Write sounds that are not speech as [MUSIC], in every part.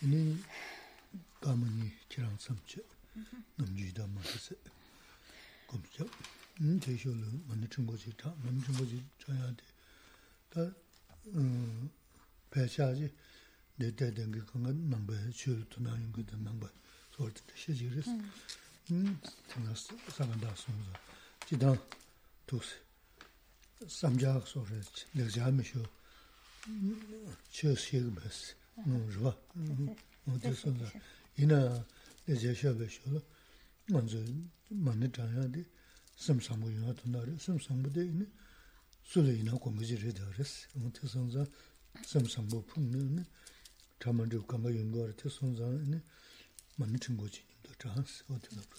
이니 가문이 지랑 섬치 넘지다 마스 검죠 음 제쇼로 먼저 중고지? 다 먼저 중고지? 줘야 돼.다음 배차지. 내대된 게 건강 남배 줄 투나인 것도 남배. 소르트 시지르스 음. 생각스 상한다 송자 지다 도스 삼자학 소르스 내가 잠시요 chio siye basi, mm. mm, rwa, mm, oh, odisonga. Ina deje shabe sholo, manzo mani tanya di samsambu yuwa tunari, samsambu de. Ina. Suli ina kongaji rida resi. Odisonga samsambu pungni ina. Tamandi ukanga yungo rita sonza ina. Mani tingoji nido chansi, odisonga.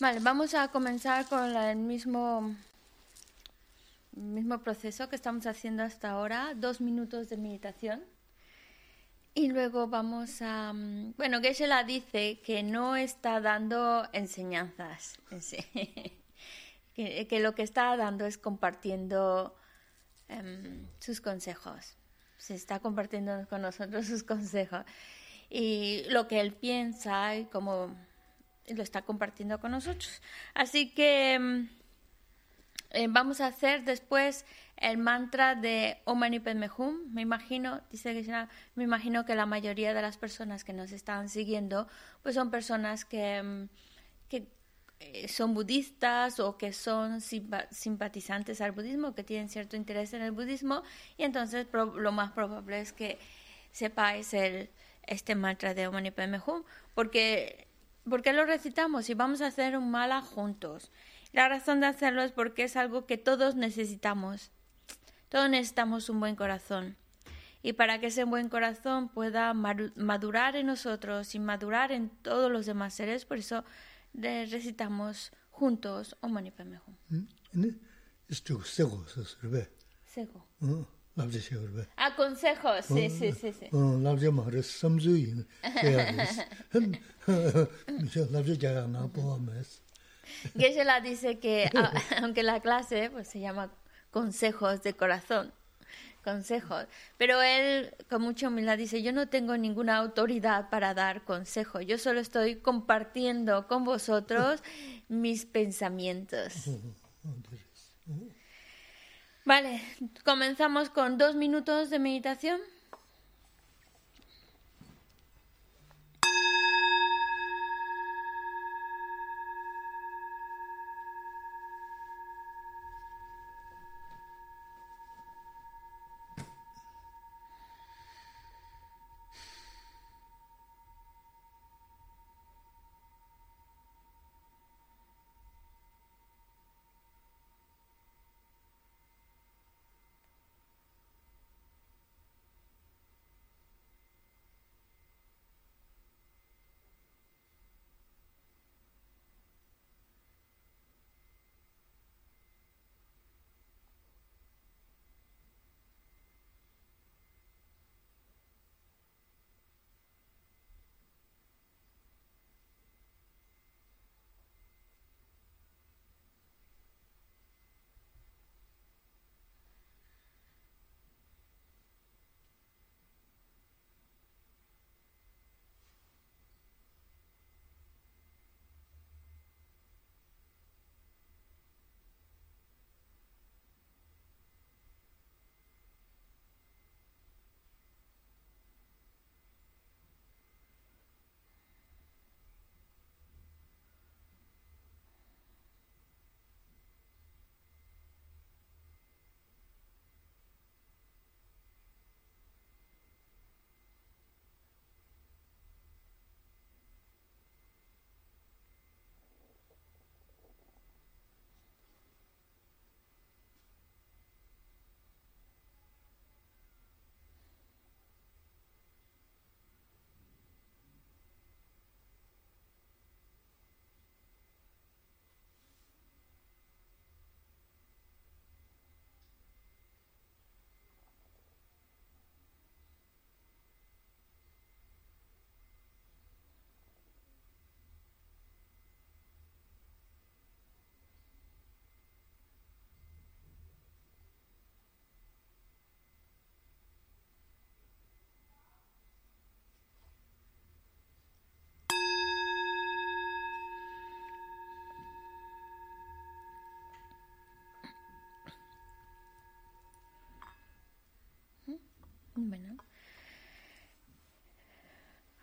Vale, vamos a comenzar con el mismo mismo proceso que estamos haciendo hasta ahora, dos minutos de meditación. Y luego vamos a... mm, Bueno, Geshe-la dice que no está dando enseñanzas, en sí. [LAUGHS] que, que lo que está dando es compartiendo em, sus consejos. Se está compartiendo con nosotros sus consejos. Y lo que él piensa y cómo lo está compartiendo con nosotros. Así que em, eh, vamos a hacer después el mantra de Om. Me imagino, dice Krishna, me imagino que la mayoría de las personas que nos están siguiendo, pues son personas que, mm, que eh, son budistas o que son simpa- simpatizantes al budismo, que tienen cierto interés en el budismo, y entonces lo más probable es que sepáis el, este mantra de Om porque, porque lo recitamos y vamos a hacer un mala juntos. La razón de hacerlo es porque es algo que todos necesitamos. Todos necesitamos un buen corazón. Y para que ese buen corazón pueda madurar en nosotros y madurar en todos los demás seres, por eso recitamos juntos Om Mani Padme Hum. Sego. Ah, consejos, sí, sí, sí, sí. [LAUGHS] [LAUGHS] [LAUGHS] Geshe-la dice que, [LAUGHS] aunque la clase pues, se llama consejos de corazón, consejos, pero él con mucha humildad dice, yo no tengo ninguna autoridad para dar consejo, yo solo estoy compartiendo con vosotros [LAUGHS] mis pensamientos. Vale, comenzamos con dos minutos de meditación.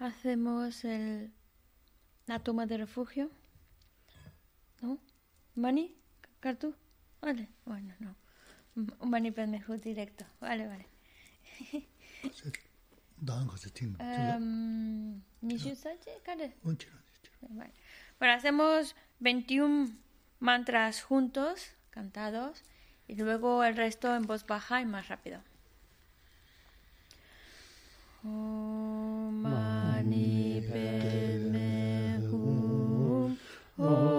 Hacemos el, la toma de refugio. ¿No? ¿Mani? ¿Cartu? Vale, bueno, no. Un mani mejor directo. Vale, vale. Um, bueno, hacemos 21 mantras juntos, cantados, y luego el resto en voz baja y más rápido. Om Oh.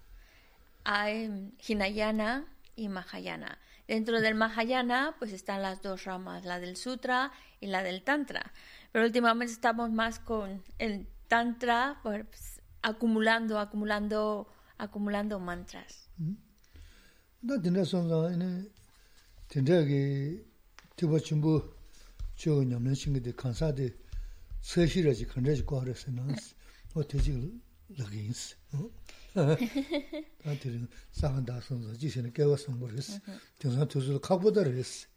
hay Hinayana y Mahayana. Dentro del Mahayana pues están las dos ramas, la del Sutra y la del Tantra. Pero últimamente estamos más con el Tantra pues, acumulando, acumulando, acumulando mantras. Tena 안테는 상한다 선서 지신에 깨웠어 모르겠어. 등산 투수를 각보다 그랬어.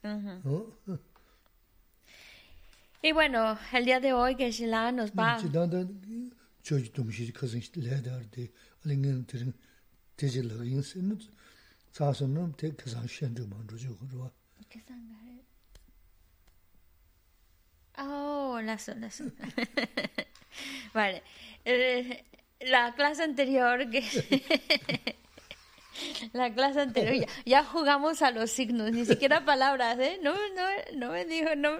Y bueno, el día de hoy que Shila nos va... 저기 동시 커진 레더데 알링은 들은 대질로 인스는 사선은 대 계산 시행도 먼저 주고 그러와 계산가를 아, 라서 라서. vale. Eh, la clase anterior que [LAUGHS] la clase anterior ya, jugamos a los signos, ni siquiera palabras, ¿eh? No, no, no me dijo, no,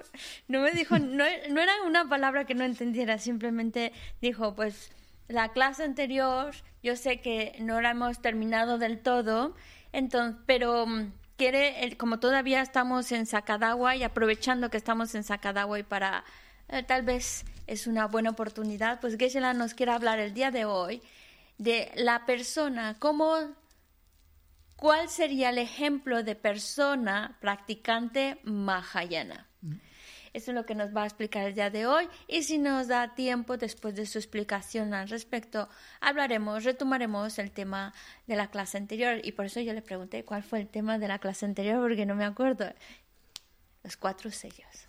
no me dijo, no, no era una palabra que no entendiera, simplemente dijo, pues la clase anterior, yo sé que no la hemos terminado del todo, entonces, pero mm, quiere, como todavía estamos en Sakadawa y aprovechando que estamos en Sakadawa y para eh, tal vez es una buena oportunidad, pues Geshe-la nos quiere hablar el día de hoy de la persona, cómo, cuál sería el ejemplo de persona practicante Mahayana. Eso es lo que nos va a explicar el día de hoy y si nos da tiempo después de su explicación al respecto, hablaremos, retomaremos el tema de la clase anterior y por eso yo le pregunté cuál fue el tema de la clase anterior porque no me acuerdo. Los cuatro sellos.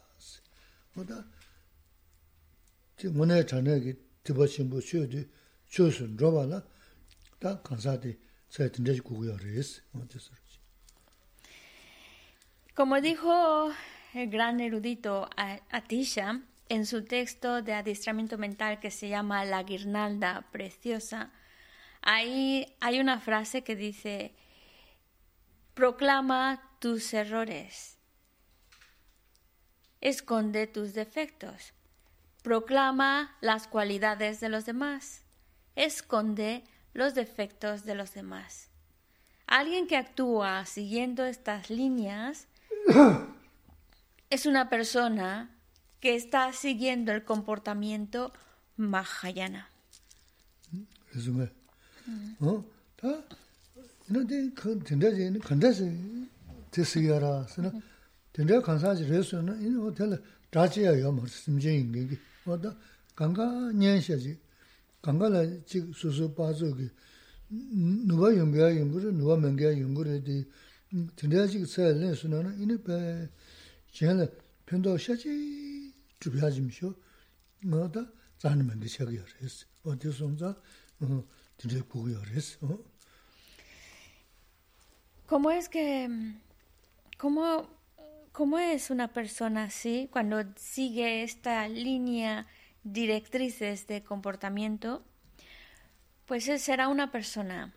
뭐다 지금 오늘 저녁에 드버신 뭐 쉬어도 조선 줘봐라 다 감사대 저 된지 구구열이스 어디서 Como dijo el gran erudito A- Atisha en su texto de adiestramiento mental que se llama La guirnalda preciosa, ahí hay una frase que dice, proclama tus errores, Esconde tus defectos. Proclama las cualidades de los demás. Esconde los defectos de los demás. Alguien que actúa siguiendo estas líneas es una persona que está siguiendo el comportamiento Mahayana. 다, 이런데, 그, 된다지, 간다지, 됐어야라, 쓰나, 된다 간사지, 그래서는, 이 호텔, 자지야, 요, 뭐, 심정인 게, 뭐다, 강가, 년시지, 강가라, 지, 수수, 빠져, 그, 누가 연구야, 연구를, 누가 menge야, 연구를, 디, 된다지, 써야 내수는, 이네, 배, 제가, 편도 샤지, 주비하지 미쇼, 뭐다, 자는 men게 샤기야, 그랬어. 어디서 혼자, 어, 진짜 구구야, 그랬어. 어? ¿Cómo es que... ¿Cómo, cómo es una persona así cuando sigue esta línea directrices de comportamiento? Pues será una persona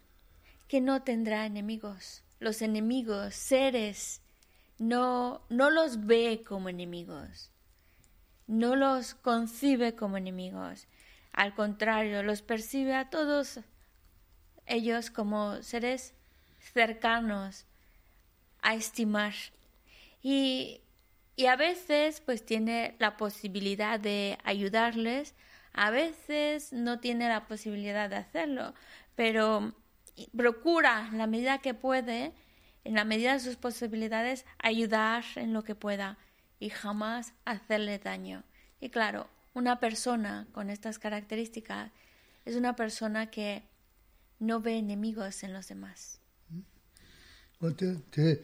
que no tendrá enemigos. Los enemigos, seres, no, no los ve como enemigos. No los concibe como enemigos. Al contrario, los percibe a todos ellos como seres cercanos a estimar. Y, y a veces pues tiene la posibilidad de ayudarles, a veces no tiene la posibilidad de hacerlo, pero procura en la medida que puede, en la medida de sus posibilidades, ayudar en lo que pueda y jamás hacerle daño. Y claro, una persona con estas características es una persona que no ve enemigos en los demás. ¿Sí?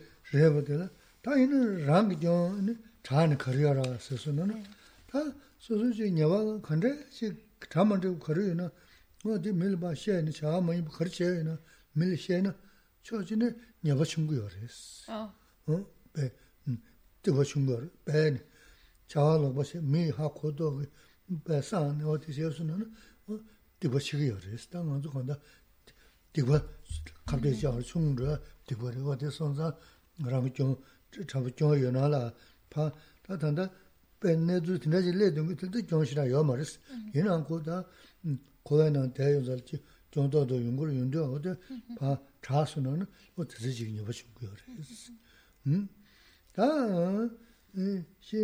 다 이는 랑기 좀 자네 거리라 서서는 다 소소지 녀와 근데 지 잠만도 거리나 어디 밀바 셰니 자마이 거리셰나 밀셰나 저지네 녀와 친구요 그랬어 Oh. 어? 배, 음, 뜨거 충거 배, 자와로 뭐시 미 하고도 배산 어디서서는 어, 뜨거 치기 열었어. 당한도 간다. 뜨거 갑자기 저 충거 뜨거를 어디 선사 그러면 좀 chabu jiong yu na la, pa, ta tanda pen ne zu tinda chi le dungi tanda jiong shina yo ma res. Yin an ku ta kuwa nang daya yung zal chi jiong do do yung kuru yung do oda pa cha su na na o tisi chigi nyoba shung kuyo res. Ta, shi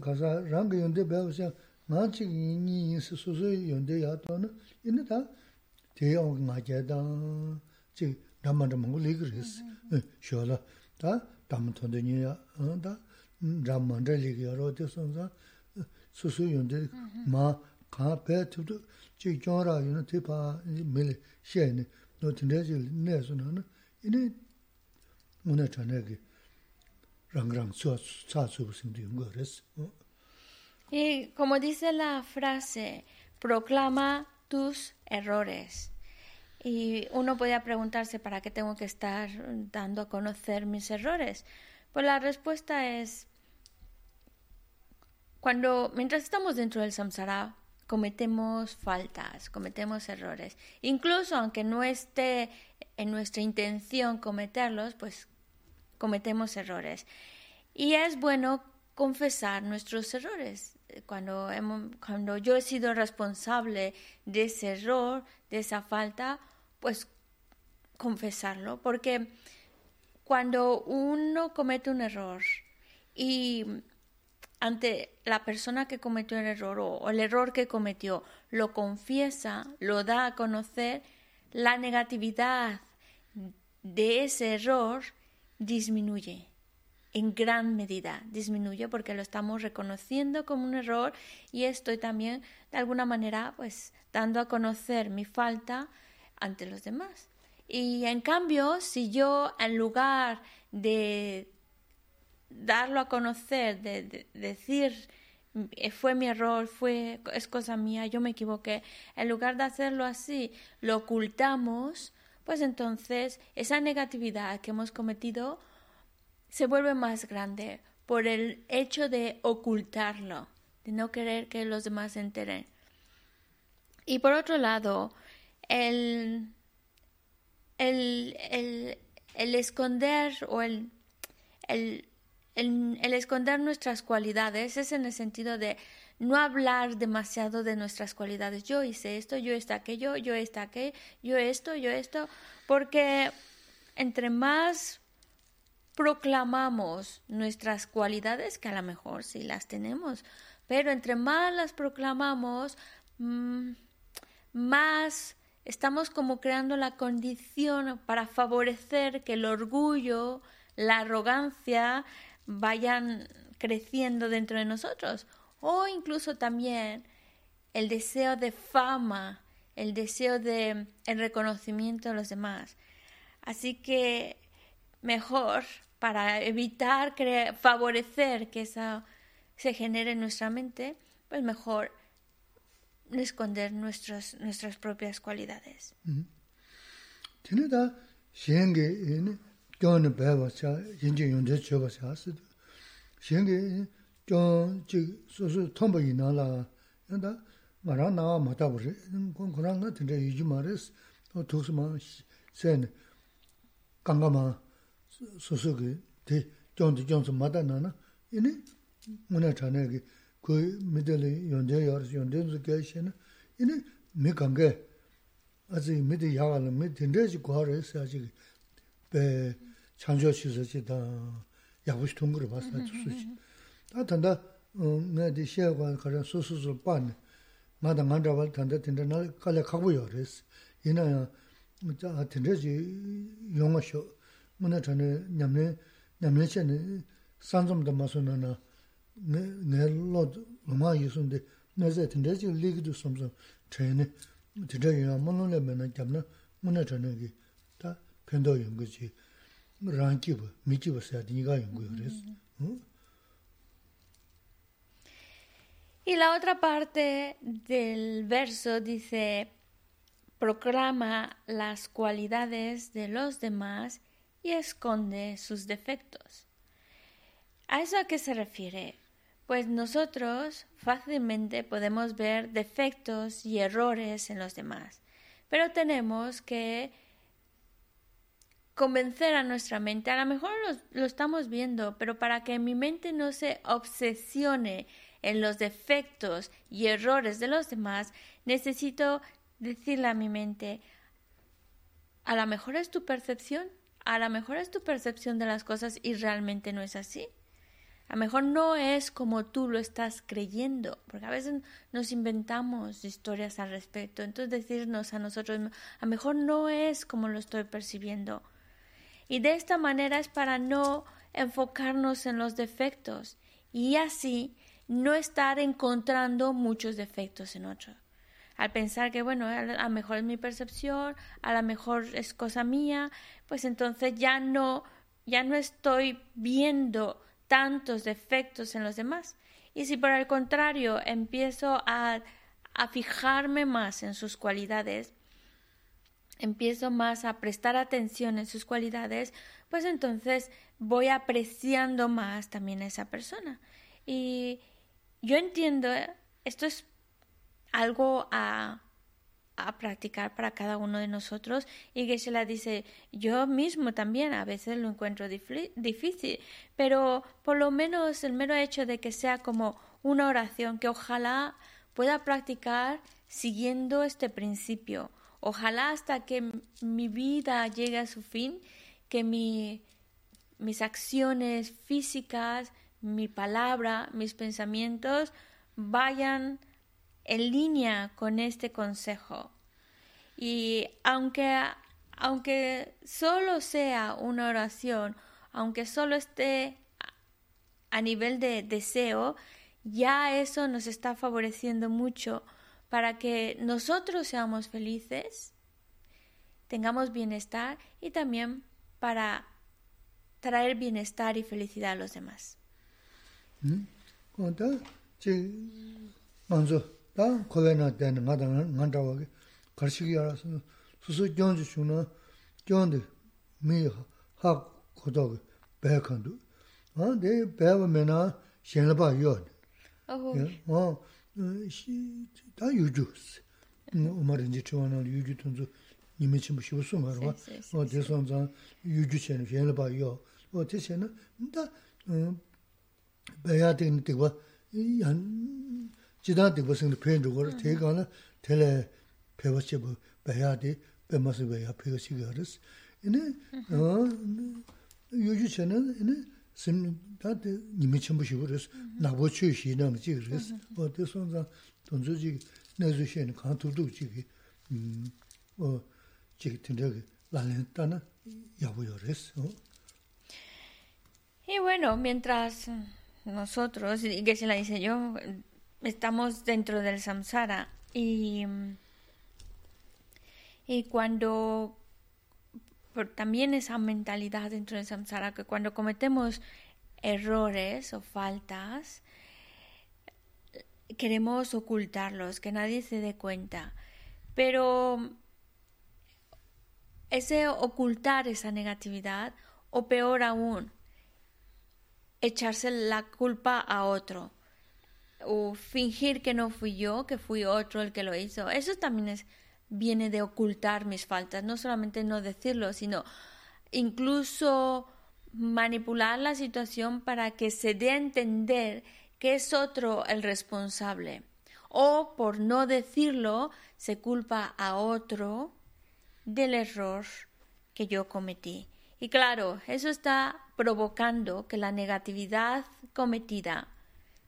kasa rangi yung de baya wasa nga chigi nyi yin si su su yung de ya to na, ina ta deya nga jaya dang chigi dhamma dhamma ngu li kiri res. Shio la, ta dāma tōnda nyā, dā rā māndā līgī yā rō tē sōnsā sū sū yōn tē mā kā pē tū tū chī kiong rā yō na tē pā mē lī xē nē, nō tē ndē chī nē sū na nā, inē ngō nā chā nē kī rāng rāng sū sā sū sīng tū yōng gā rē sī. Y como dice la frase, proclama tus errores. Y uno podría preguntarse, ¿para qué tengo que estar dando a conocer mis errores? Pues la respuesta es, cuando mientras estamos dentro del samsara, cometemos faltas, cometemos errores. Incluso aunque no esté en nuestra intención cometerlos, pues cometemos errores. Y es bueno confesar nuestros errores. Cuando, hemos, cuando yo he sido responsable de ese error, de esa falta, pues confesarlo. Porque cuando uno comete un error y ante la persona que cometió el error o, el error que cometió lo confiesa, lo da a conocer, la negatividad de ese error disminuye en gran medida disminuye porque lo estamos reconociendo como un error y estoy también de alguna manera pues dando a conocer mi falta ante los demás. Y en cambio, si yo en lugar de darlo a conocer, de, decir eh, fue mi error, fue es cosa mía, yo me equivoqué, en lugar de hacerlo así, lo ocultamos, pues entonces esa negatividad que hemos cometido se vuelve más grande por el hecho de ocultarlo, de no querer que los demás se enteren. Y por otro lado, el, el, el, el esconder o el, el, el, esconder nuestras cualidades es en el sentido de no hablar demasiado de nuestras cualidades. Yo hice esto, yo esto, aquello, yo esto, aquello, yo esto, yo esto, porque entre más proclamamos nuestras cualidades, que a lo mejor sí las tenemos, pero entre más las proclamamos, mm, más estamos como creando la condición para favorecer que el orgullo, la arrogancia, vayan creciendo dentro de nosotros o incluso también el deseo de fama, el deseo de el reconocimiento de los demás. Así que mejor para evitar favorecer que eso se genere en nuestra mente, pues mejor esconder nuestras nuestras propias cualidades. Tiene da shenge in gyon ba wa cha yin jin yong de chö ba cha si. Shenge gyon ji su su tong ba yin la da ma ra na ma ta bu re. Kon kon nga tin de yi ji ma res. To tu su ma sen gang ga ma su su ge de gyon de gyon su ma da na na. Ini muna cha ne ge nā kī, kō mī tā lī yōng chā yā rī sī, yōng chā sō kē shī na, yī nī mī kāng kē, ā sī mī tī yā gā lā, mī tīn chā jī kua rī sī ā jī kī, bē 창조 시설지 다 야부시 통구를 봤어 주수지 다 단다 내디 시야관 가서 소소소 반 마다 만져봐 단다 된다 나 갈래 가고요 그랬어 이나야 자 된다지 용어쇼 뭐나 전에 냠네 냠네체네 산좀도 마소나나 네 로드 로마 예순데 내제 된다지 리기도 섬섬 트레네 된다요 뭐는 내면 잡나 뭐나 전에 다 편도 연구지 Y la otra parte del verso dice, proclama las cualidades de los demás y esconde sus defectos. ¿A eso a qué se refiere? Pues nosotros fácilmente podemos ver defectos y errores en los demás, pero tenemos que convencer a nuestra mente. A lo mejor lo, estamos viendo, pero para que mi mente no se obsesione en los defectos y errores de los demás, necesito decirle a mi mente, a lo mejor es tu percepción, a lo mejor es tu percepción de las cosas y realmente no es así. A lo mejor no es como tú lo estás creyendo, porque a veces nos inventamos historias al respecto. Entonces decirnos a nosotros, a lo mejor no es como lo estoy percibiendo. Y de esta manera es para no enfocarnos en los defectos y así no estar encontrando muchos defectos en otros. Al pensar que, bueno, a lo mejor es mi percepción, a lo mejor es cosa mía, pues entonces ya no, ya no estoy viendo tantos defectos en los demás. Y si por el contrario empiezo a, a fijarme más en sus cualidades, empiezo más a prestar atención en sus cualidades, pues entonces voy apreciando más también a esa persona. Y yo entiendo, esto es algo a, a practicar para cada uno de nosotros. Y que se la dice yo mismo también a veces lo encuentro difícil pero por lo menos el mero hecho de que sea como una oración que ojalá pueda practicar siguiendo este principio. Ojalá hasta que mi vida llegue a su fin que mi, mis acciones físicas mi palabra mis pensamientos vayan en línea con este consejo. Y aunque, aunque solo sea una oración, aunque solo esté a nivel de deseo, ya eso nos está favoreciendo mucho para que nosotros seamos felices, tengamos bienestar y también para traer bienestar y felicidad a los demás. ¿Mm? 다 코베나 때는 나다 난다고 거시기 알아서 수수 경주 주는 경도 미하 고도 배컨도. 어 내가 배우면은 신뢰바 요 어허. 어다 유주스. 오마른지 좋아하는 유주 돈도 님이 좀 쉬웠어 말아 어 대선자 유주 chen 신뢰바 요어 대신에 다 배야 되는 때가 이 지단 되고 생도 표현 주고 대가는 텔레 배워치 뭐 배야디 배마스 배야 배우시게 알았어 이네 어 요즘에는 이네 심 다데 님이 좀 보시고 그래서 나보 출시는 거지 그래서 어때 손자 돈주지 내주시는 간투도 지기 음어 지기 된다게 라렌타나 야보요 그래서 Y bueno, mientras nosotros, y que se la hice yo, estamos dentro del samsara y, y cuando también esa mentalidad dentro del samsara que cuando cometemos errores o faltas queremos ocultarlos, que nadie se dé cuenta. Pero ese ocultar esa negatividad o peor aún, echarse la culpa a otro o fingir que no fui yo, que fui otro el que lo hizo. Eso también es, viene de ocultar mis faltas, no solamente no decirlo, sino incluso manipular la situación para que se dé a entender que es otro el responsable. O por no decirlo, se culpa a otro del error que yo cometí. Y claro, eso está provocando que la negatividad cometida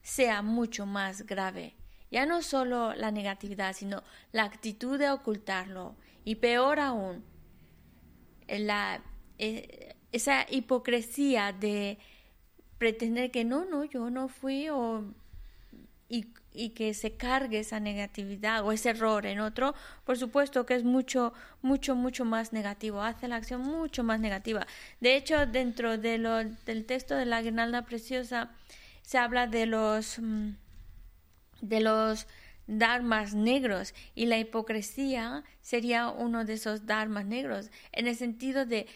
sea mucho más grave. Ya no solo la negatividad, sino la actitud de ocultarlo. Y peor aún, la, eh, esa hipocresía de pretender que no, no, yo no fui y, y, que se cargue esa negatividad o ese error en otro, por supuesto que es mucho, mucho, mucho más negativo, hace la acción mucho más negativa. De hecho, dentro de lo, del texto de la guirnalda preciosa, se habla de los mm, de los dharmas negros y la hipocresía sería uno de esos dharmas negros en el sentido de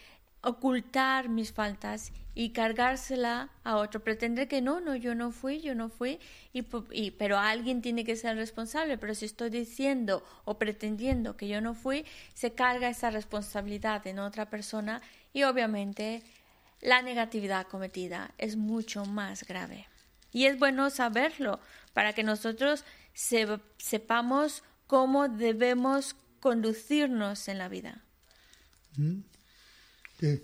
ocultar mis faltas y cargársela a otro, pretender que no, no, yo no fui, yo no fui, y, y, pero alguien tiene que ser responsable, pero si estoy diciendo o pretendiendo que yo no fui, se carga esa responsabilidad en otra persona y obviamente la negatividad cometida es mucho más grave. Y es bueno saberlo para que nosotros sepamos cómo debemos conducirnos en la vida. 데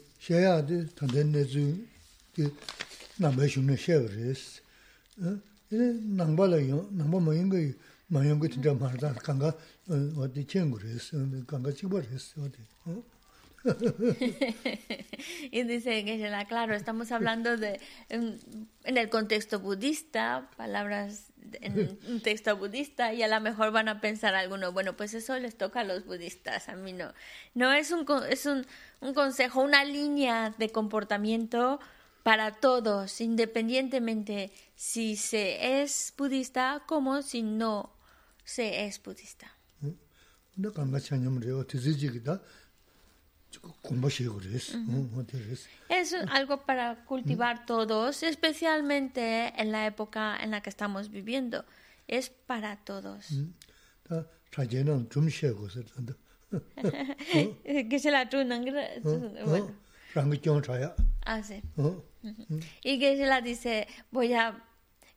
[LAUGHS] y dice Geshe-la, claro, estamos hablando de, en, en, el contexto budista, palabras en [LAUGHS] un texto budista, y a lo mejor van a pensar algunos, bueno, pues eso les toca a los budistas, a mí no. No, es un, es un, un consejo, una línea de comportamiento para todos, independientemente si se es budista como si no se es budista. Es algo para cultivar todos, especialmente en la época en la que estamos viviendo. Es para todos. [LAUGHS] que se la [LAUGHS] bueno. Ah, sí. Y que se la dice, voy a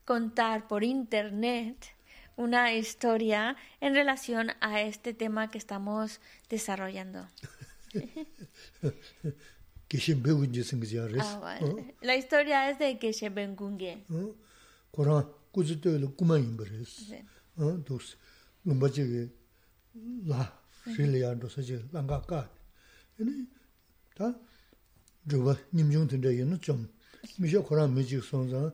contar por internet una historia en relación a este tema que estamos desarrollando. [LAUGHS] geshen begunje singizi yares. Ah, la historia es de geshen begunge. Koran kuzi toyla kuma imbares. Dos, lumba chege la, shili yando sache langa ka. Yini, ta, dhruva nimchung tinda yinu chom. Misha koran mechik sonza,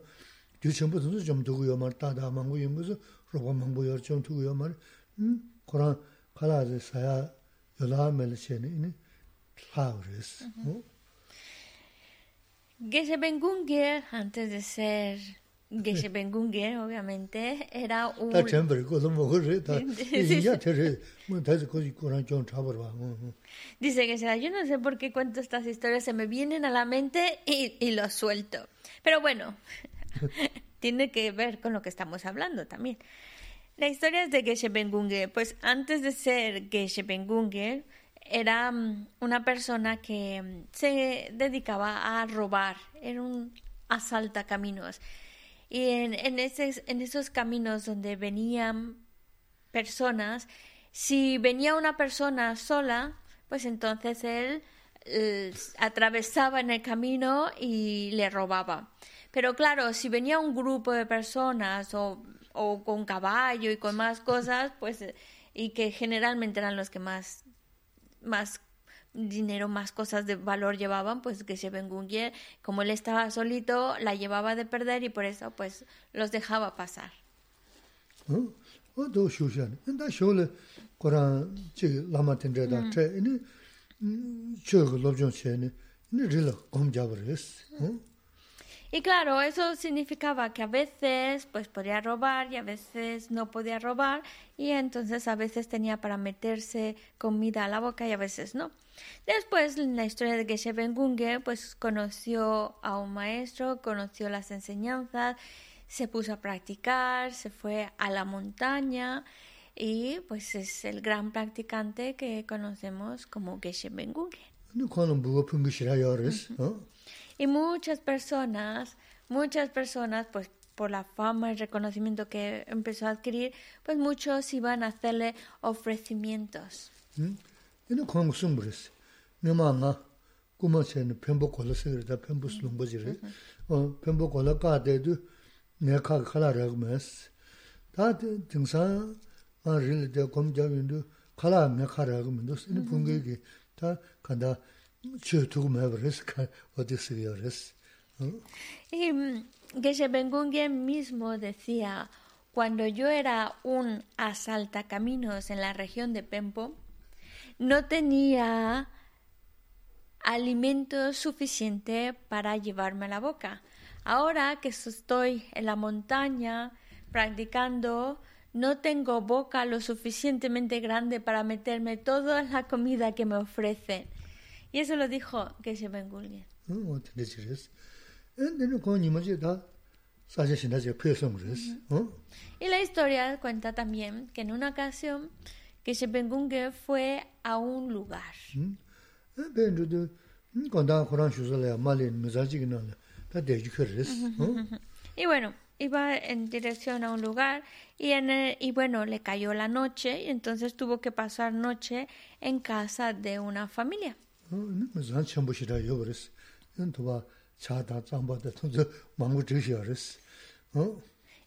gyu chenpo tinda chom tugu yomar, tata mangu yimbuzi, roba mangu yar chom tugu yomar. Hmm? Koran kala zi saya yola mele cheni, yini, che ni, ini, Geshe Bengunge, antes de ser Geshe Bengunge, obviamente, era un... Dice que será, yo no sé por qué cuento estas historias, se me vienen a la mente y, y lo suelto. Pero bueno, [LAUGHS] tiene que ver con lo que estamos hablando también. La historia es de Geshe Bengunge. Pues antes de ser Geshe Bengunge, era mm, una persona que mm, se dedicaba a robar, era un asaltacaminos. Y en, en, ese, en esos caminos donde venían personas, si venía una persona sola, pues entonces él eh, atravesaba en el camino y le robaba. Pero claro, si venía un grupo de personas o, o con caballo y con más cosas, pues y que generalmente eran los que más más dinero, más cosas de valor llevaban, pues que se Gungie, como él estaba solito, la llevaba de perder y por eso pues los dejaba pasar. Y claro, eso significaba que a veces pues podía robar y a veces no podía robar y entonces a veces tenía para meterse comida a la boca y a veces no. Después, en la historia de Geshe Bengunge, pues conoció a un maestro, conoció las enseñanzas, se puso a practicar, se fue a la montaña y pues es el gran practicante que conocemos como Geshe Bengunge. Y muchas personas, muchas personas, pues por la fama y reconocimiento que empezó a adquirir, pues muchos iban a hacerle ofrecimientos. [LAUGHS] Y mm, Geshe Bengungen mismo decía, cuando yo era un asaltacaminos en la región de Pempo, no tenía alimento suficiente para llevarme a la boca. Ahora que estoy en la montaña practicando, no tengo boca lo suficientemente grande para meterme toda la comida que me ofrecen. Y eso lo dijo Geshe Bengunge. Y la historia cuenta también que en una ocasión Geshe fue a un lugar. Y bueno, iba en dirección a un lugar y, en y bueno, le cayó la noche y entonces tuvo que pasar noche en casa de una familia. 어 zan chenpo shira yobaris. Toba mangu yobaris.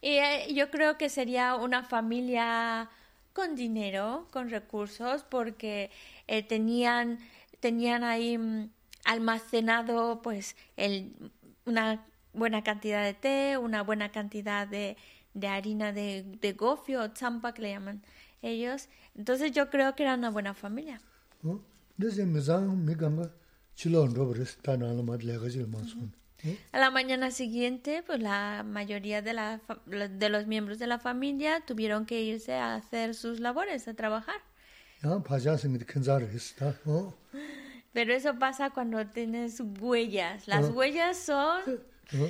Eh, yo creo que sería una familia con dinero, con recursos, porque eh, tenían, tenían ahí mm, almacenado pues el, una buena cantidad de té, una buena cantidad de, de harina de, de gofio o champa que le llaman ellos. Entonces yo creo que era una buena familia. 어? Desde mizang mi ganga chilo robaris ta na la mad lega jil masun. A la mañana siguiente, pues la mayoría de, la, de los miembros de la familia tuvieron que irse a hacer sus labores, a trabajar. De? Pero eso pasa cuando tienes huellas. Las Oh. huellas son... 어?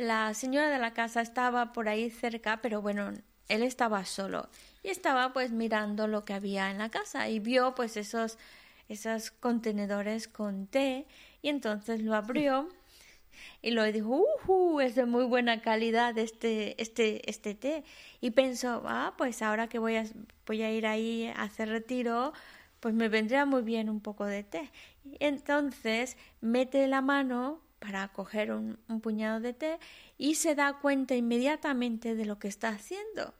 la señora de la casa estaba por ahí cerca, pero bueno, él estaba solo y estaba pues mirando lo que había en la casa y vio pues esos, esos contenedores con té y entonces lo abrió y lo dijo, ¡uh! Es de muy buena calidad este, este, este té. Y pensó, ah, pues ahora que voy a, voy a ir ahí a hacer retiro, pues me vendría muy bien un poco de té. Y entonces mete la mano para coger un, puñado de té y se da cuenta inmediatamente de lo que está haciendo.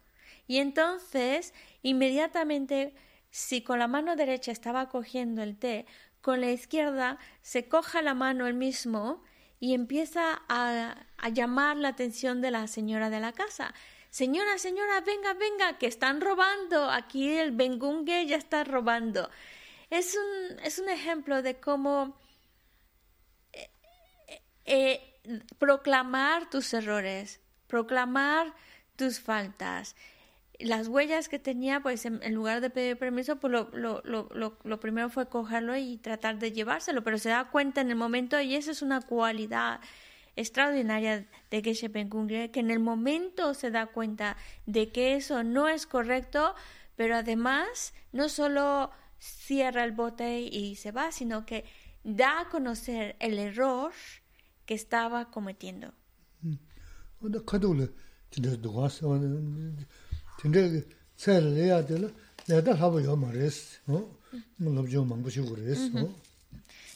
Y entonces, inmediatamente, si con la mano derecha estaba cogiendo el té, con la izquierda se coja la mano él mismo y empieza a, a llamar la atención de la señora de la casa. Señora, señora, venga, venga, que están robando. Aquí el Bengungue ya está robando. Es un, es un ejemplo de cómo eh, proclamar tus errores, proclamar tus faltas. Las huellas que tenía, pues en, lugar de pedir permiso, pues lo, lo, lo, lo, primero fue cogerlo y tratar de llevárselo, pero se da cuenta en el momento y esa es una cualidad extraordinaria de Geshe Benkungre, que en el momento se da cuenta de que eso no es correcto, pero además no solo cierra el bote y se va, sino que da a conocer el error que estaba cometiendo.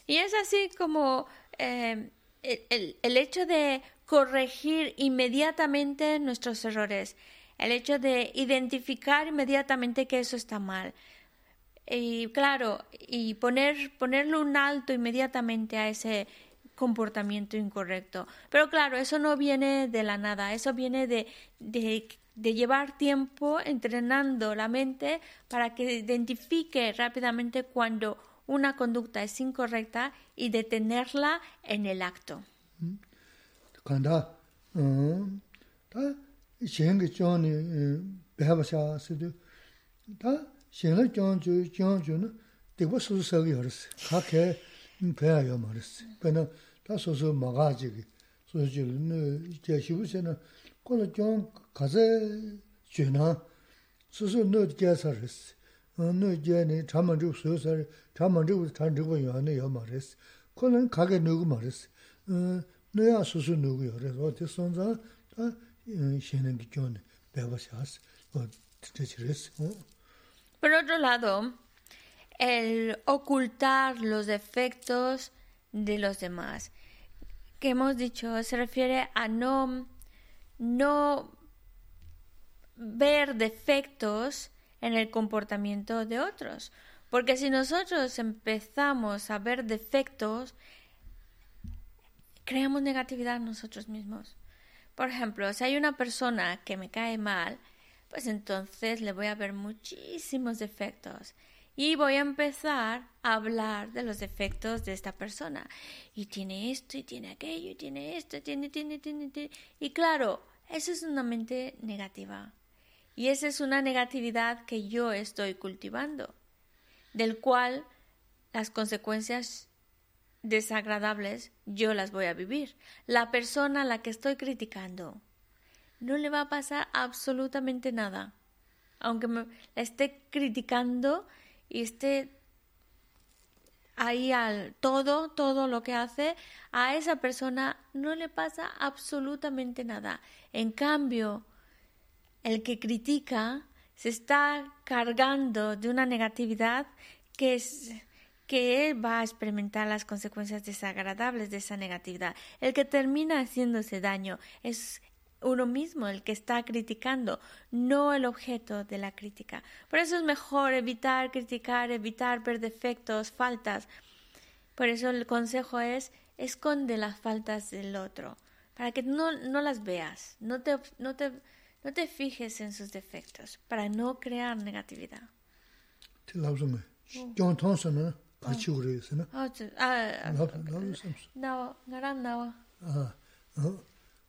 Y es así como eh, el, el hecho de corregir inmediatamente nuestros errores, el hecho de identificar inmediatamente que eso está mal, y claro, y poner, ponerle un alto inmediatamente a ese comportamiento incorrecto. Pero claro, eso no viene de la nada, eso viene de, de, llevar tiempo entrenando la mente para que identifique rápidamente cuando una conducta es incorrecta y detenerla en el acto. 간다 어다 신의 존이 배워서도 다 신의 존주 존주는 되고 소소하게 열었어 각해 배워요 말했어 그러나 다 소소 막아지기 소소는 이제 시부세는 그걸 좀 가서 주나 소소 너 제사르스 어너 제네 잠만주 소소 잠만주 단주고 요네 요 말했어 그는 가게 누구 말했어 어 너야 소소 누구요 그래서 어디 손자 다 신의 존 배워서스 어 진짜 그랬어 어 Por otro lado, el ocultar los defectos de los demás, que hemos dicho, se refiere a no, no ver defectos en el comportamiento de otros. Porque si nosotros empezamos a ver defectos, creamos negatividad nosotros mismos. Por ejemplo, si hay una persona que me cae mal, pues entonces le voy a ver muchísimos defectos y voy a empezar a hablar de los defectos de esta persona. Y tiene esto, y tiene aquello, y tiene esto, tiene, tiene, tiene, tiene. Y claro, Eso es una mente negativa. Y esa es una negatividad que yo estoy cultivando, del cual las consecuencias desagradables yo las voy a vivir. La persona a la que estoy criticando no le va a pasar absolutamente nada. Aunque me la esté criticando y esté ahí al todo, todo lo que hace, a esa persona no le pasa absolutamente nada. En cambio, el que critica se está cargando de una negatividad que es que él va a experimentar las consecuencias desagradables de esa negatividad. El que termina haciéndose daño es uno mismo el que está criticando, no el objeto de la crítica. Por eso es mejor evitar criticar, evitar ver defectos, faltas. Por eso el consejo es esconde las faltas del otro, para que no, no las veas, no te, no, te, no te fijes en sus defectos, para no crear negatividad.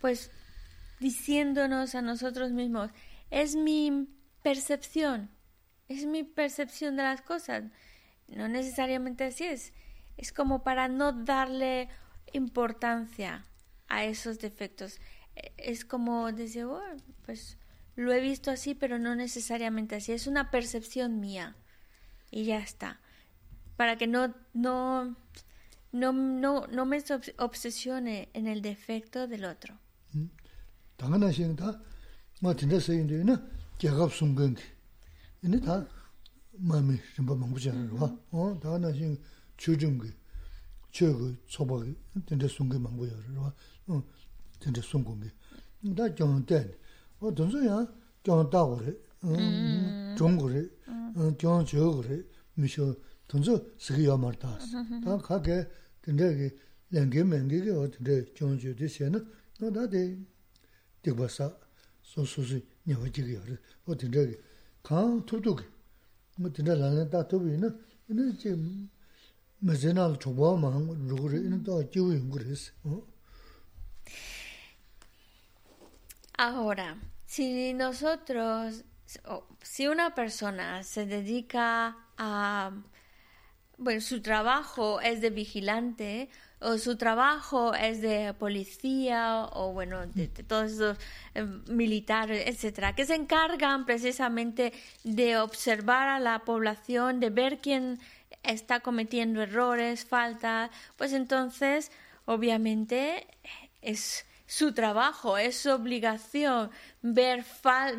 pues diciéndonos a nosotros mismos, es mi percepción, es mi percepción de las cosas. No necesariamente así es. Es como para no darle importancia a esos defectos. E, es como decir, oh, pues lo he visto así, pero no necesariamente así. Es una percepción mía. Y ya está. Para que no, no, no, no, no me obsesione en el defecto del otro. 당연한 시행다 뭐 진짜 세인데나 개갑 순근기 이제 다 마음이 좀 망부잖아요 어 당연한 시행 주중기 저거 초박이 진짜 순근 망부여 어 진짜 순근기 나 정대 어 돈소야 좀 다고래 음 중국에 어 저거래 미셔 돈소 쓰기야 말다 [LAUGHS] 다 가게 근데 랭게 맹게게 어떻게 정주도 세는 no da de de basa so Ahora, si nosotros, si una persona se dedica a bueno, su trabajo es de vigilante, o su trabajo es de policía o bueno de, todos esos eh, militares etcétera que se encargan precisamente de observar a la población de ver quién está cometiendo errores faltas pues entonces obviamente es su trabajo es su obligación ver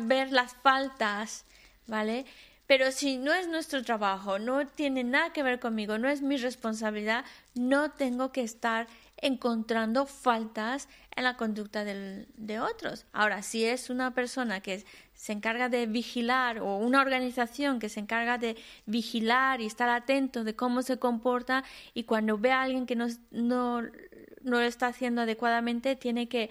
ver las faltas vale pero si no es nuestro trabajo, no tiene nada que ver conmigo, no es mi responsabilidad, no tengo que estar encontrando faltas en la conducta de otros. Ahora, si es una persona que se encarga de vigilar o una organización que se encarga de vigilar y estar atento de cómo se comporta y cuando ve a alguien que no, no, no lo está haciendo adecuadamente, tiene que,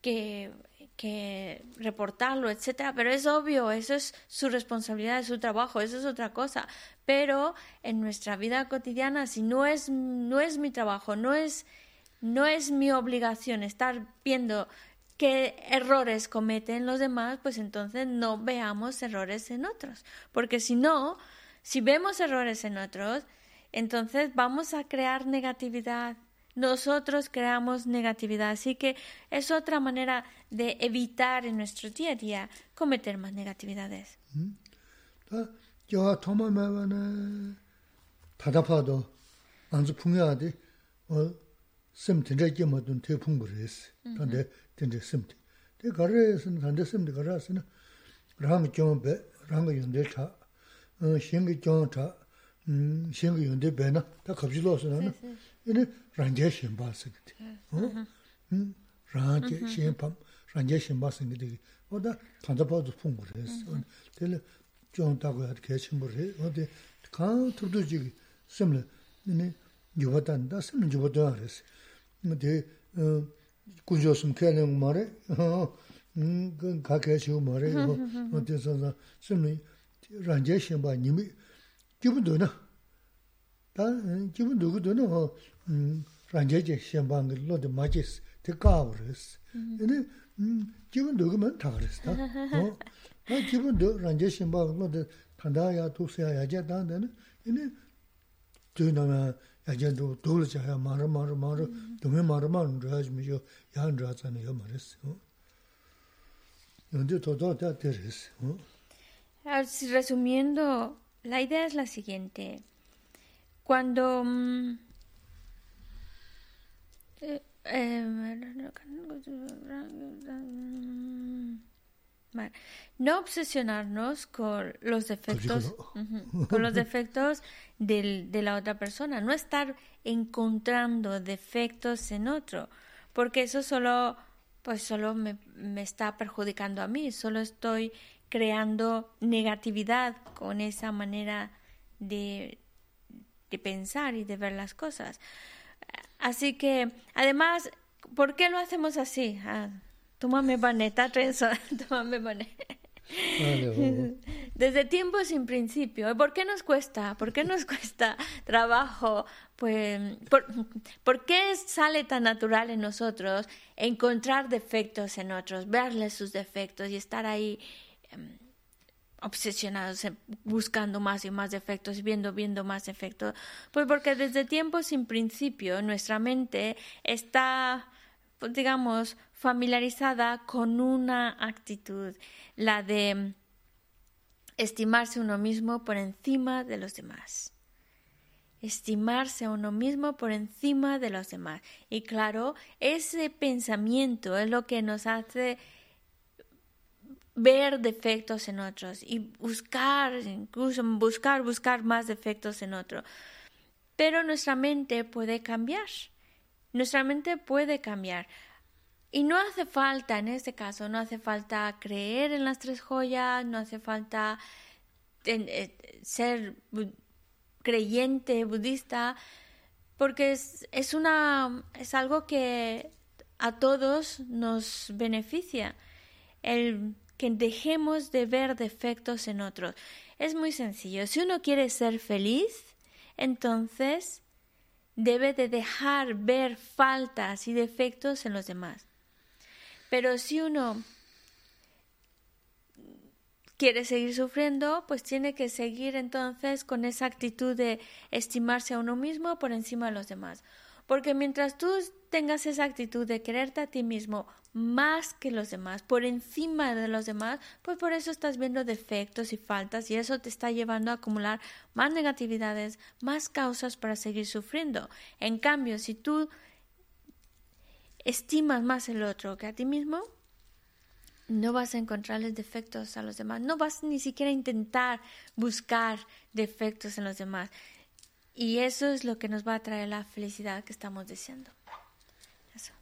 que que reportarlo, etcétera, pero es obvio, eso es su responsabilidad, es su trabajo, eso es otra cosa. Pero en nuestra vida cotidiana, si no es, no es mi trabajo, no es, no es mi obligación estar viendo qué errores cometen los demás, pues entonces no veamos errores en otros. Porque si no, si vemos errores en otros, entonces vamos a crear negatividad, nosotros creamos negatividad. Así que es otra manera de evitar en nuestro día a día cometer más negatividades. Me van a tadapado anzu pungyade o simte de que modun te pungures tande tende simte de garre sin tande simte garra sin rang jong be rang yong de cha xing ge jong cha xing ge yong de be na ta khapji lo sin na ine rang je shin ba se de rang je shin pam rāngyā shimbā sāngi dīgi, o dā tāndā pādu pōngu rēs, tēli jōng dāgu yā kē chīmbu rē, o dē kāng tūrdu jīgi sīmli, nini yubā tāni, dā sīmli yubā dōyā rēs, dē kūnyō sīm kē nēngu mā rē, kā kē chīgu mā rē, o dē sā sīmli rāngyā shimbā nimi jibun dōyā, dā jibun dōgu dōyā, rāngyā shimbā ngī lō dē mā jīs, tē kāgu rēs, 기분 누구면 다 그랬어. 어? 나 기분 rāngyā xiāmbāngi lōdi māchis te kāwa rīs. Ini jīvān dōgi mān tā rīs tā. Tā jīvān dō rāngyā xiāmbāngi lōdi tāndā yā tūksā yā yācā tā nā, ini dōi nā mā yācā dō dōla chā yā mārā mārā mārā, dōmi mārā mārā rā yā mī yō yā rā tsā nā yā mā rīs. Yōndi tō tō tā tē rīs. Resumiendo, la idea es la siguiente. Cuando... Mmm, eh, no obsesionarnos con los defectos, [LAUGHS] con los defectos de la otra persona, no estar encontrando defectos en otro, porque eso solo, pues solo me, me está perjudicando a mí, solo estoy creando negatividad con esa manera de, de pensar y de ver las cosas. Así que, además, ¿por qué lo hacemos así? Ah, tómame paneta, trenza, [LAUGHS] tómame paneta. Desde tiempo sin principio. ¿Por qué nos cuesta? ¿Por qué nos [LAUGHS] cuesta trabajo? Pues, ¿por, ¿por, qué sale tan natural en nosotros encontrar defectos en otros, verles sus defectos y estar ahí em, obsesionados buscando más y más defectos, viendo, viendo más defectos, pues porque desde tiempo sin principio nuestra mente está, pues digamos, familiarizada con una actitud, la de estimarse uno mismo por encima de los demás. Estimarse a uno mismo por encima de los demás. Y claro, ese pensamiento es lo que nos hace ver defectos en otros y buscar, incluso buscar, buscar más defectos en otro. Pero nuestra mente puede cambiar. Nuestra mente puede cambiar. Y no hace falta, en este caso, no hace falta creer en las tres joyas, no hace falta eh, ser creyente budista, porque es, es, una, es algo que a todos nos beneficia. El que dejemos de ver defectos en otros. Es muy sencillo. Si uno quiere ser feliz, entonces debe de dejar ver faltas y defectos en los demás. Pero si uno quiere seguir sufriendo, pues tiene que seguir entonces con esa actitud de estimarse a uno mismo por encima de los demás. Porque mientras tú tengas esa actitud de quererte a ti mismo más que los demás, por encima de los demás, pues por eso estás viendo defectos y faltas y eso te está llevando a acumular más negatividades, más causas para seguir sufriendo. En cambio, si tú estimas más el otro que a ti mismo, no vas a encontrarles defectos a los demás, no vas ni siquiera a intentar buscar defectos en los demás. Y eso es lo que nos va a traer la felicidad que estamos deseando. Eso.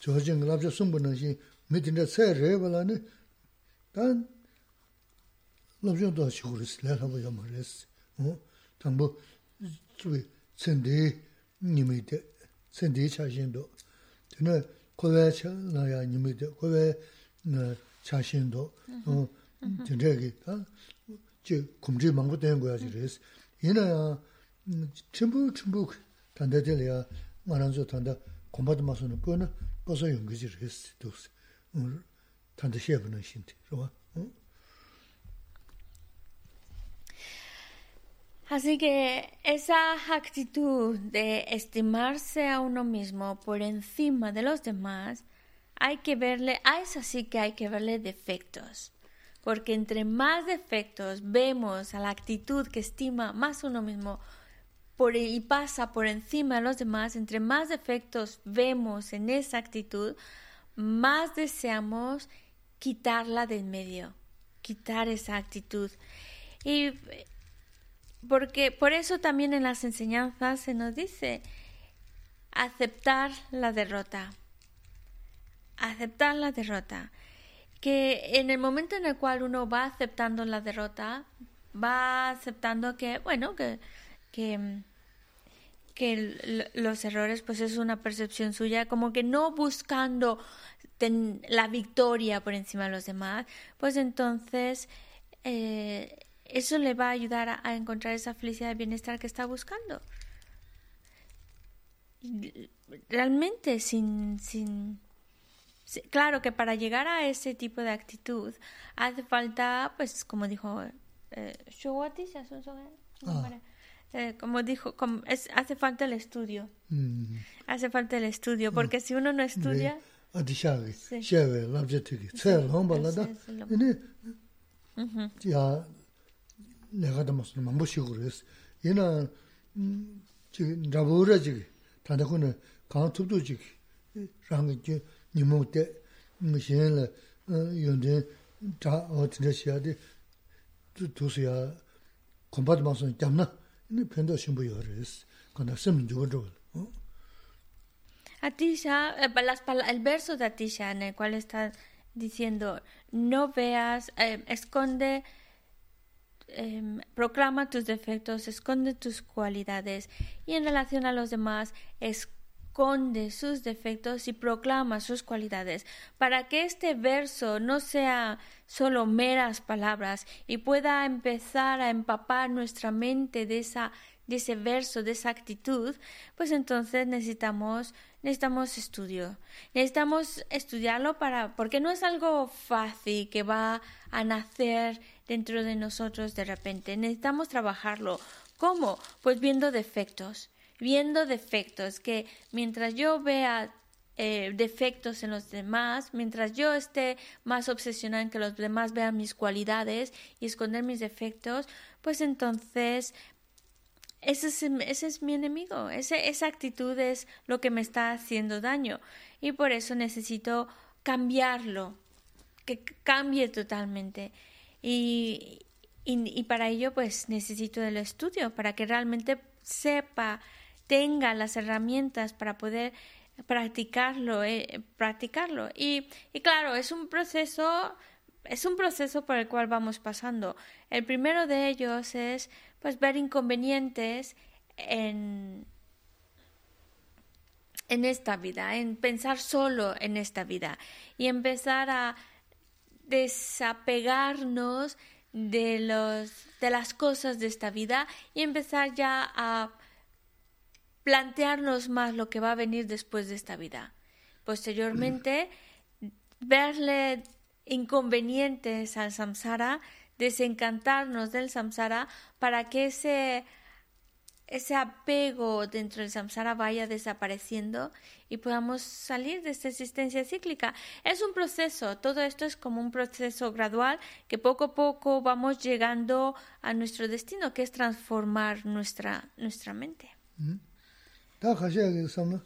제가 란제 셴범사데 남주 남배쇼도 란 총케고 그래서 따발로도 와서 뭔가 된데스 란제 셴범을 로테 배 야제단 신제는 이니 기회니 뭐죠 말했어 어디서서 대마 뭐자시는 가서 투두 삼동주레스 다단데 나신 가서 저진 그랍저 숨분은 미든데 세레발라네 단 lobzhiong do chi khuris, lai labo ya ma res. Tangbo, zubi, tsendi nimi de, tsendi cha xin do. Tene, kowe cha na ya nimi de, kowe cha xin do. Tene ki, ta, chi kumchi mangbo ten goya chi res. Ina ya, Así que esa actitud de estimarse a uno mismo por encima de los demás, hay que verle, a esa sí que hay que verle defectos. porque entre más defectos vemos a la actitud que estima más uno mismo y pasa por encima de los demás, entre más defectos vemos en esa actitud, más deseamos quitarla de en medio, quitar esa actitud. Y porque por eso también en las enseñanzas se nos dice aceptar la derrota. Aceptar la derrota. Que en el momento en el cual uno va aceptando la derrota, va aceptando que, bueno, que, que los errores pues es una percepción suya, como que no buscando la victoria por encima de los demás, pues entonces eh, eso le va a ayudar a, encontrar esa felicidad y bienestar que está buscando. Realmente sin, sin, claro que para llegar a ese tipo de actitud hace falta, pues como dijo eh, ah. Eh, como dijo, como es, hace falta el estudio. Hace falta el estudio, porque si uno no estudia... La, yondin, 게 해야 돼? 두두서야 컴바드 마선 잡나? 이 편도 신부 요레스. 근데 심 좋죠. 어? Atisha, el verso de Atisha en el cual está diciendo, no veas, eh, esconde Em, proclama tus defectos, esconde tus cualidades y en relación a los demás, esconde sus defectos y proclama sus cualidades, para que este verso no sea solo meras palabras y pueda empezar a empapar nuestra mente de esa de ese verso, de esa actitud, pues entonces necesitamos necesitamos estudio. Necesitamos estudiarlo para porque no es algo fácil que va a nacer dentro de nosotros de repente. Necesitamos trabajarlo. ¿Cómo? Pues viendo defectos, viendo defectos, que mientras yo vea eh, defectos en los demás, mientras yo esté más obsesionada en que los demás vean mis cualidades y esconder mis defectos, pues entonces ese es, ese es mi enemigo, ese, esa actitud es lo que me está haciendo daño y por eso necesito cambiarlo, que cambie totalmente. Y, y, para ello pues necesito el estudio, para que realmente sepa, tenga las herramientas para poder practicarlo, eh, practicarlo. Y, claro, es un proceso, es un proceso por el cual vamos pasando. El primero de ellos es pues ver inconvenientes en, en esta vida, en pensar solo en esta vida y empezar a desapegarnos de los de las cosas de esta vida y empezar ya a plantearnos más lo que va a venir después de esta vida. Posteriormente, verle inconvenientes al samsara, desencantarnos del samsara para que ese ese apego dentro del samsara vaya desapareciendo y podamos salir de esta existencia cíclica. Es un proceso, todo esto es como un proceso gradual que poco a poco vamos llegando a nuestro destino, que es transformar nuestra, nuestra mente. 다 가셔야 삼나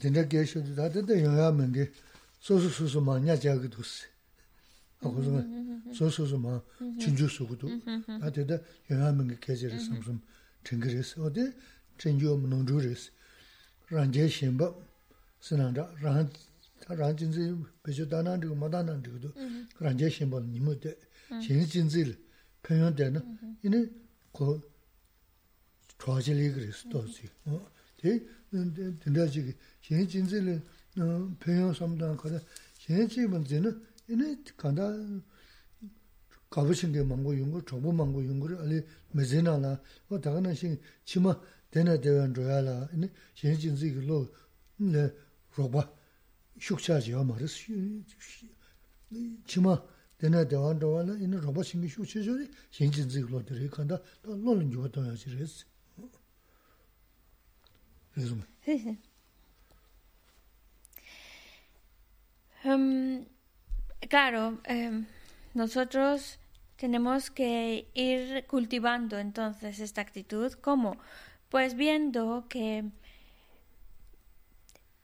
된다 계셔도 다 된다 영야면 게 소소소소 마냐 자기도 쓰 아, 그래서 소소소 마 진주수고도 다 된다 영야면 게 계절에 삼좀 땡그레스 어디 진주 농주레스 란제 심바 스난다. 란 란진지 베조다나 그리고 마다나 그리고 란제 심바 니모데 진진질 표현되는 이는 그 좋아질 얘기를 했어 또 지금 어? pyeong samda ka de shen ji mon je na ine kanda 가부신 게 망고 용거 정보 망고 용거를 알리 메제나나 뭐 다가는 신 치마 되나 되는 줘야라 네 신진지 그로 네 로바 슉차지요 말스 치마 되나 되는 줘야라 이는 로바 신기 슉치죠 신진지 그로 들이 간다 또 놀는 거 도야지 그랬 Sí, sí. Em, claro, em, nosotros tenemos que ir cultivando entonces esta actitud. ¿Cómo? Pues viendo que...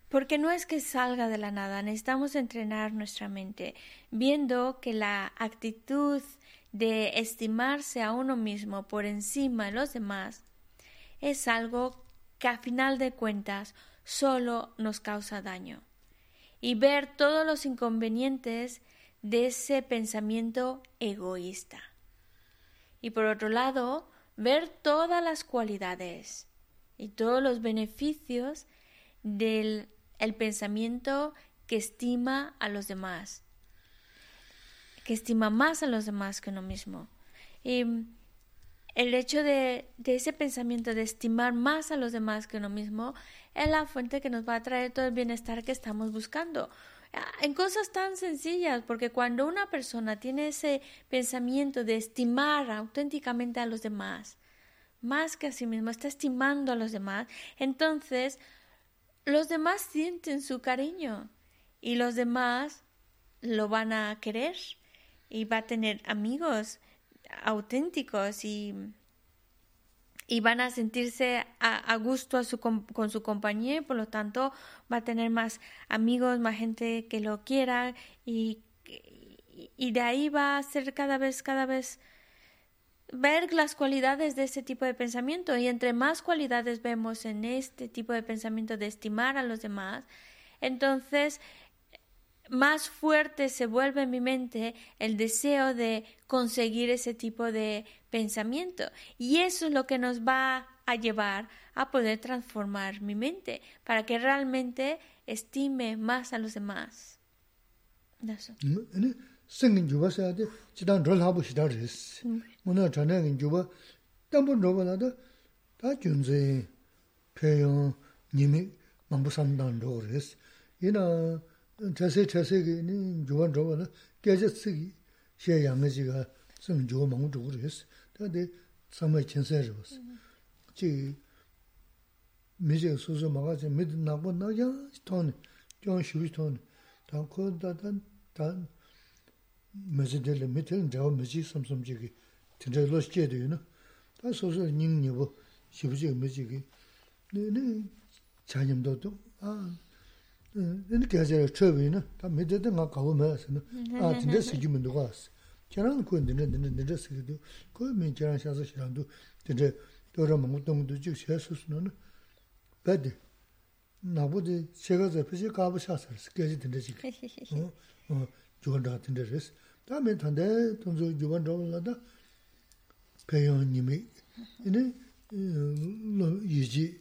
Porque no es que salga de la nada, necesitamos entrenar nuestra mente, viendo que la actitud de estimarse a uno mismo por encima de los demás es algo que a final de cuentas solo nos causa daño. Y ver todos los inconvenientes de ese pensamiento egoísta. Y por otro lado, ver todas las cualidades y todos los beneficios del el pensamiento que estima a los demás, que estima más a los demás que uno mismo. Y el hecho de, ese pensamiento de estimar más a los demás que uno mismo es la fuente que nos va a traer todo el bienestar que estamos buscando. En cosas tan sencillas, porque cuando una persona tiene ese pensamiento de estimar auténticamente a los demás, más que a sí mismo, está estimando a los demás, entonces los demás sienten su cariño y los demás lo van a querer y va a tener amigos auténticos y, y van a sentirse a, gusto con su compañía y por lo tanto va a tener más amigos, más gente que lo quiera y, y de ahí va a ser cada vez, cada vez ver las cualidades de ese tipo de pensamiento. Y entre más cualidades vemos en este tipo de pensamiento de estimar a los demás, entonces más fuerte se vuelve en mi mente el deseo de conseguir ese tipo de pensamiento. Y eso es lo que nos va a llevar a poder transformar mi mente para que realmente estime más a los demás. Eso. chase chase ki yuwan chobwa la kyaja tsiki xie yanga jiga sami yuwa mangu chugu riyas. Tade samay chinsay riyas. Chigi mijiga susu maga zi midi nagwa na yang toni, yang shivu toni. Tan ko dadan tan miji dili mitil jawa miji samsam jigi tinday los jie diyo na. Ta susu nying nivu shivu jiga miji ki chanyam dodo. yin kaya chawayi na, ta midayda nga kawa maya sa na, mm, a dinda siki mundu kwaa sa. Keraan kuwa dinda dinda dinda siki do, kuwa min keraan shaasa shiraan do, dinda dora mungu dungu do jik shaya susu na na, badi, nabu di chega za pisi kaabu shaasa rasi, kaya dinda [LAUGHS] jik, mm. mm, juwan raa dinda rasi. Ta min tanda tunzo juwan raa wala da, peyaan nimi, eh, yini, yiji,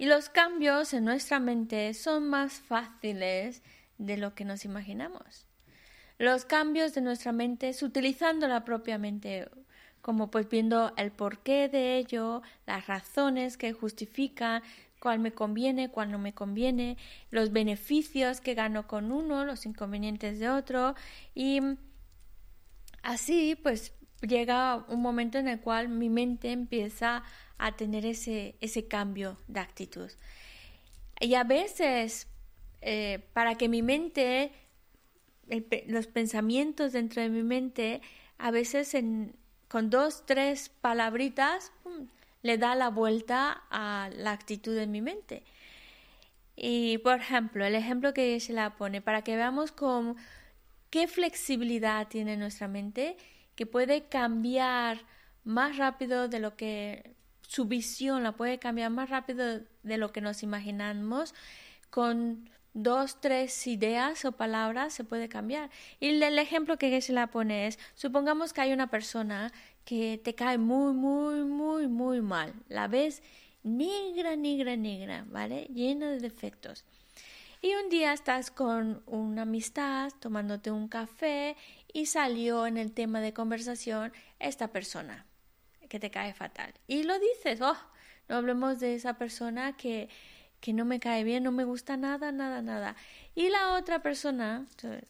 Y los cambios en nuestra mente son más fáciles de lo que nos imaginamos. Los cambios de nuestra mente es utilizando la propia mente, como pues viendo el porqué de ello, las razones que justifican cuál me conviene, cuál no me conviene, los beneficios que gano con uno, los inconvenientes de otro y así pues llega un momento en el cual mi mente empieza a tener ese, ese cambio de actitud. Y a veces, eh, para que mi mente, los pensamientos dentro de mi mente, a veces con dos, tres palabritas, le da la vuelta a la actitud de mi mente. Y, por ejemplo, el ejemplo que se la pone, para que veamos con qué flexibilidad tiene nuestra mente que puede cambiar más rápido de lo que su visión la puede cambiar más rápido de lo que nos imaginamos con dos, tres ideas o palabras se puede cambiar. Y el ejemplo que se la pone es, supongamos que hay una persona que te cae muy, muy, muy, muy mal. La ves negra, negra, negra, ¿vale? Llena de defectos. Y un día estás con una amistad, tomándote un café y salió en el tema de conversación esta persona que te cae fatal. Y lo dices, oh, no hablemos de esa persona que, que no me cae bien, no me gusta nada, nada, nada. Y la otra persona,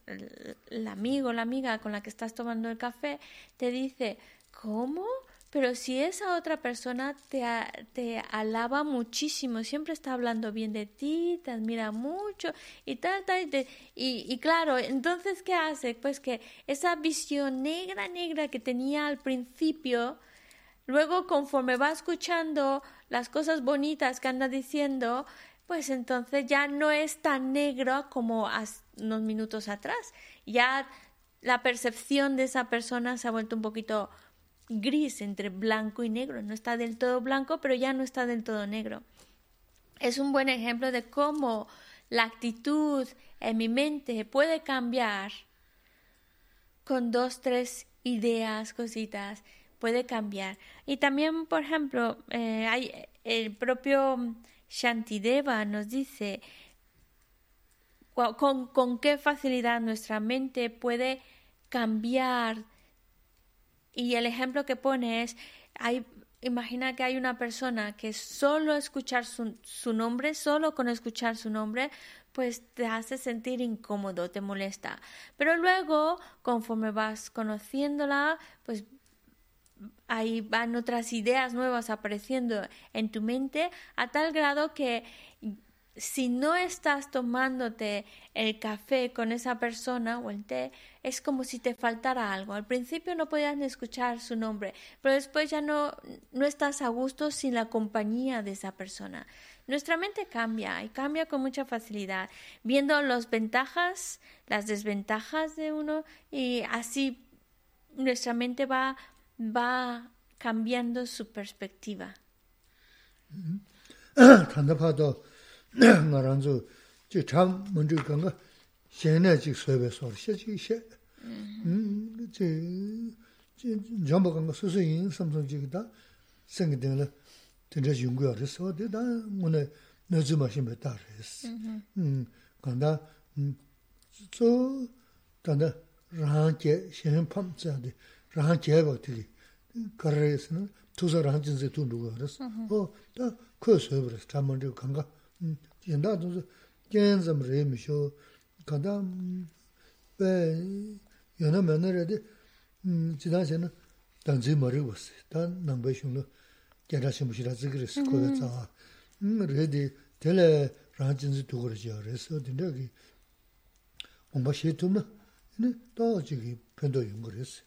el, amigo, la amiga con la que estás tomando el café, te dice, ¿cómo? Pero si esa otra persona te, te alaba muchísimo, siempre está hablando bien de ti, te admira mucho y tal, tal, y, y, claro, entonces, ¿qué hace? Pues que esa visión negra, negra que tenía al principio, luego conforme va escuchando las cosas bonitas que anda diciendo, pues entonces ya no es tan negro como unos minutos atrás. Ya la percepción de esa persona se ha vuelto un poquito gris entre blanco y negro. No está del todo blanco, pero ya no está del todo negro. Es un buen ejemplo de cómo la actitud en mi mente puede cambiar con dos, tres ideas, cositas, puede cambiar. Y también, por ejemplo, eh, hay el propio Shantideva nos dice con, con qué facilidad nuestra mente puede cambiar. Y el ejemplo que pone es, hay, imagina que hay una persona que solo escuchar su, su, nombre, solo con escuchar su nombre, pues te hace sentir incómodo, te molesta. Pero luego, conforme vas conociéndola, pues ahí van otras ideas nuevas apareciendo en tu mente a tal grado que si no estás tomándote el café con esa persona o el té, es como si te faltara algo. Al principio no podías escuchar su nombre, pero después ya no, no estás a gusto sin la compañía de esa persona. Nuestra mente cambia y cambia con mucha facilidad, viendo las ventajas, las desventajas de uno y así nuestra mente va va cambiando su perspectiva. Mm-hmm. Tanda 파도 나란조 지참 먼저 간가 현내 지 소배 소리 시지 시. 음. 지 전부 간가 수수인 삼성 지기다 생기되는 진짜 연구하러 소대다 오늘 너즈 마신 배다 그랬어. 음. 간다 음. 저 단다 라게 시험 팜자데 라한 제가 되게 거래에서는 투서 한 진세 돈 누구 알았어. 어다 커서 그래서 담원도 간가. 옛날도 겐점 레미쇼 가다 왜 연어 면을에도 음 지난세는 단지 머리 봤어. 단 남배숑로 게라시 무시라지 그랬어. 거기서 음 레디 텔레 라진지 두거지 그래서 근데 뭔가 시트는 또 저기 편도 연결했어.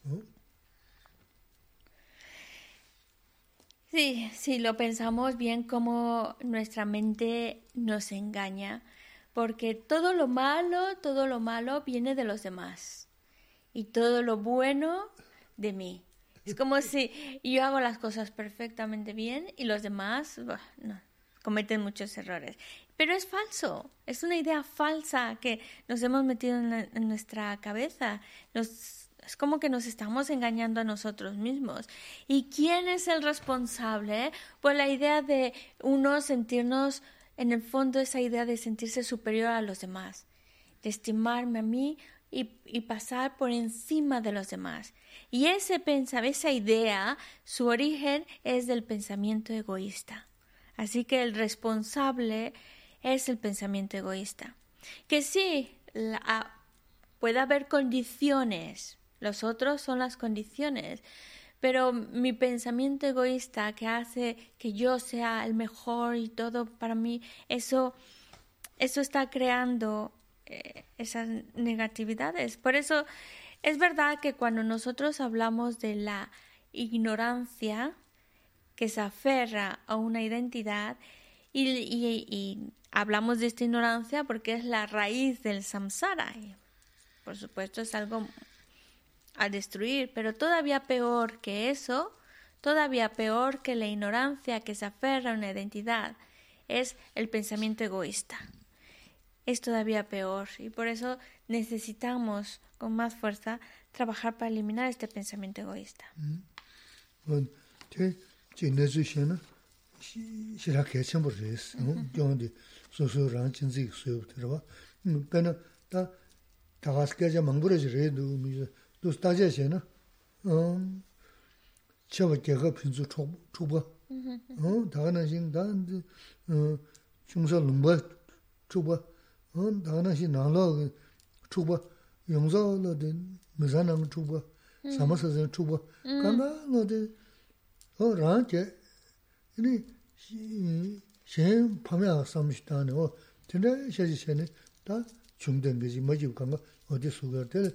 Sí, sí, lo pensamos bien como nuestra mente nos engaña, porque todo lo malo, todo lo malo viene de los demás y todo lo bueno de mí. Es [LAUGHS] como si yo hago las cosas perfectamente bien y los demás no, cometen muchos errores. Pero es falso, es una idea falsa que nos hemos metido en, en nuestra cabeza. Nos es como que nos estamos engañando a nosotros mismos. ¿Y quién es el responsable? Pues la idea de uno sentirnos, en el fondo, esa idea de sentirse superior a los demás, de estimarme a mí y, y pasar por encima de los demás. Y ese esa idea, su origen es del pensamiento egoísta. Así que el responsable es el pensamiento egoísta. Que sí, puede haber condiciones los otros son las condiciones. Pero mi pensamiento egoísta que hace que yo sea el mejor y todo para mí, eso, eso está creando eh, esas negatividades. Por eso es verdad que cuando nosotros hablamos de la ignorancia que se aferra a una identidad y, y hablamos de esta ignorancia porque es la raíz del samsara. Y por supuesto es algo a destruir, pero todavía peor que eso, todavía peor que la ignorancia que se aferra a una identidad, es el pensamiento egoísta. Es todavía peor y por eso necesitamos con más fuerza trabajar para eliminar este pensamiento egoísta. dus daje she na? Um chewa gega pinzu chubwa um daga na shin da chungsa lungba chubwa um daga na shin nangla chubwa yungza lo de misa nang chubwa samasa zin chubwa kanda lo de o rang ke ini shen pamya samshitane o tena shaji she ne da chungden geji majib kanga odi sugar tele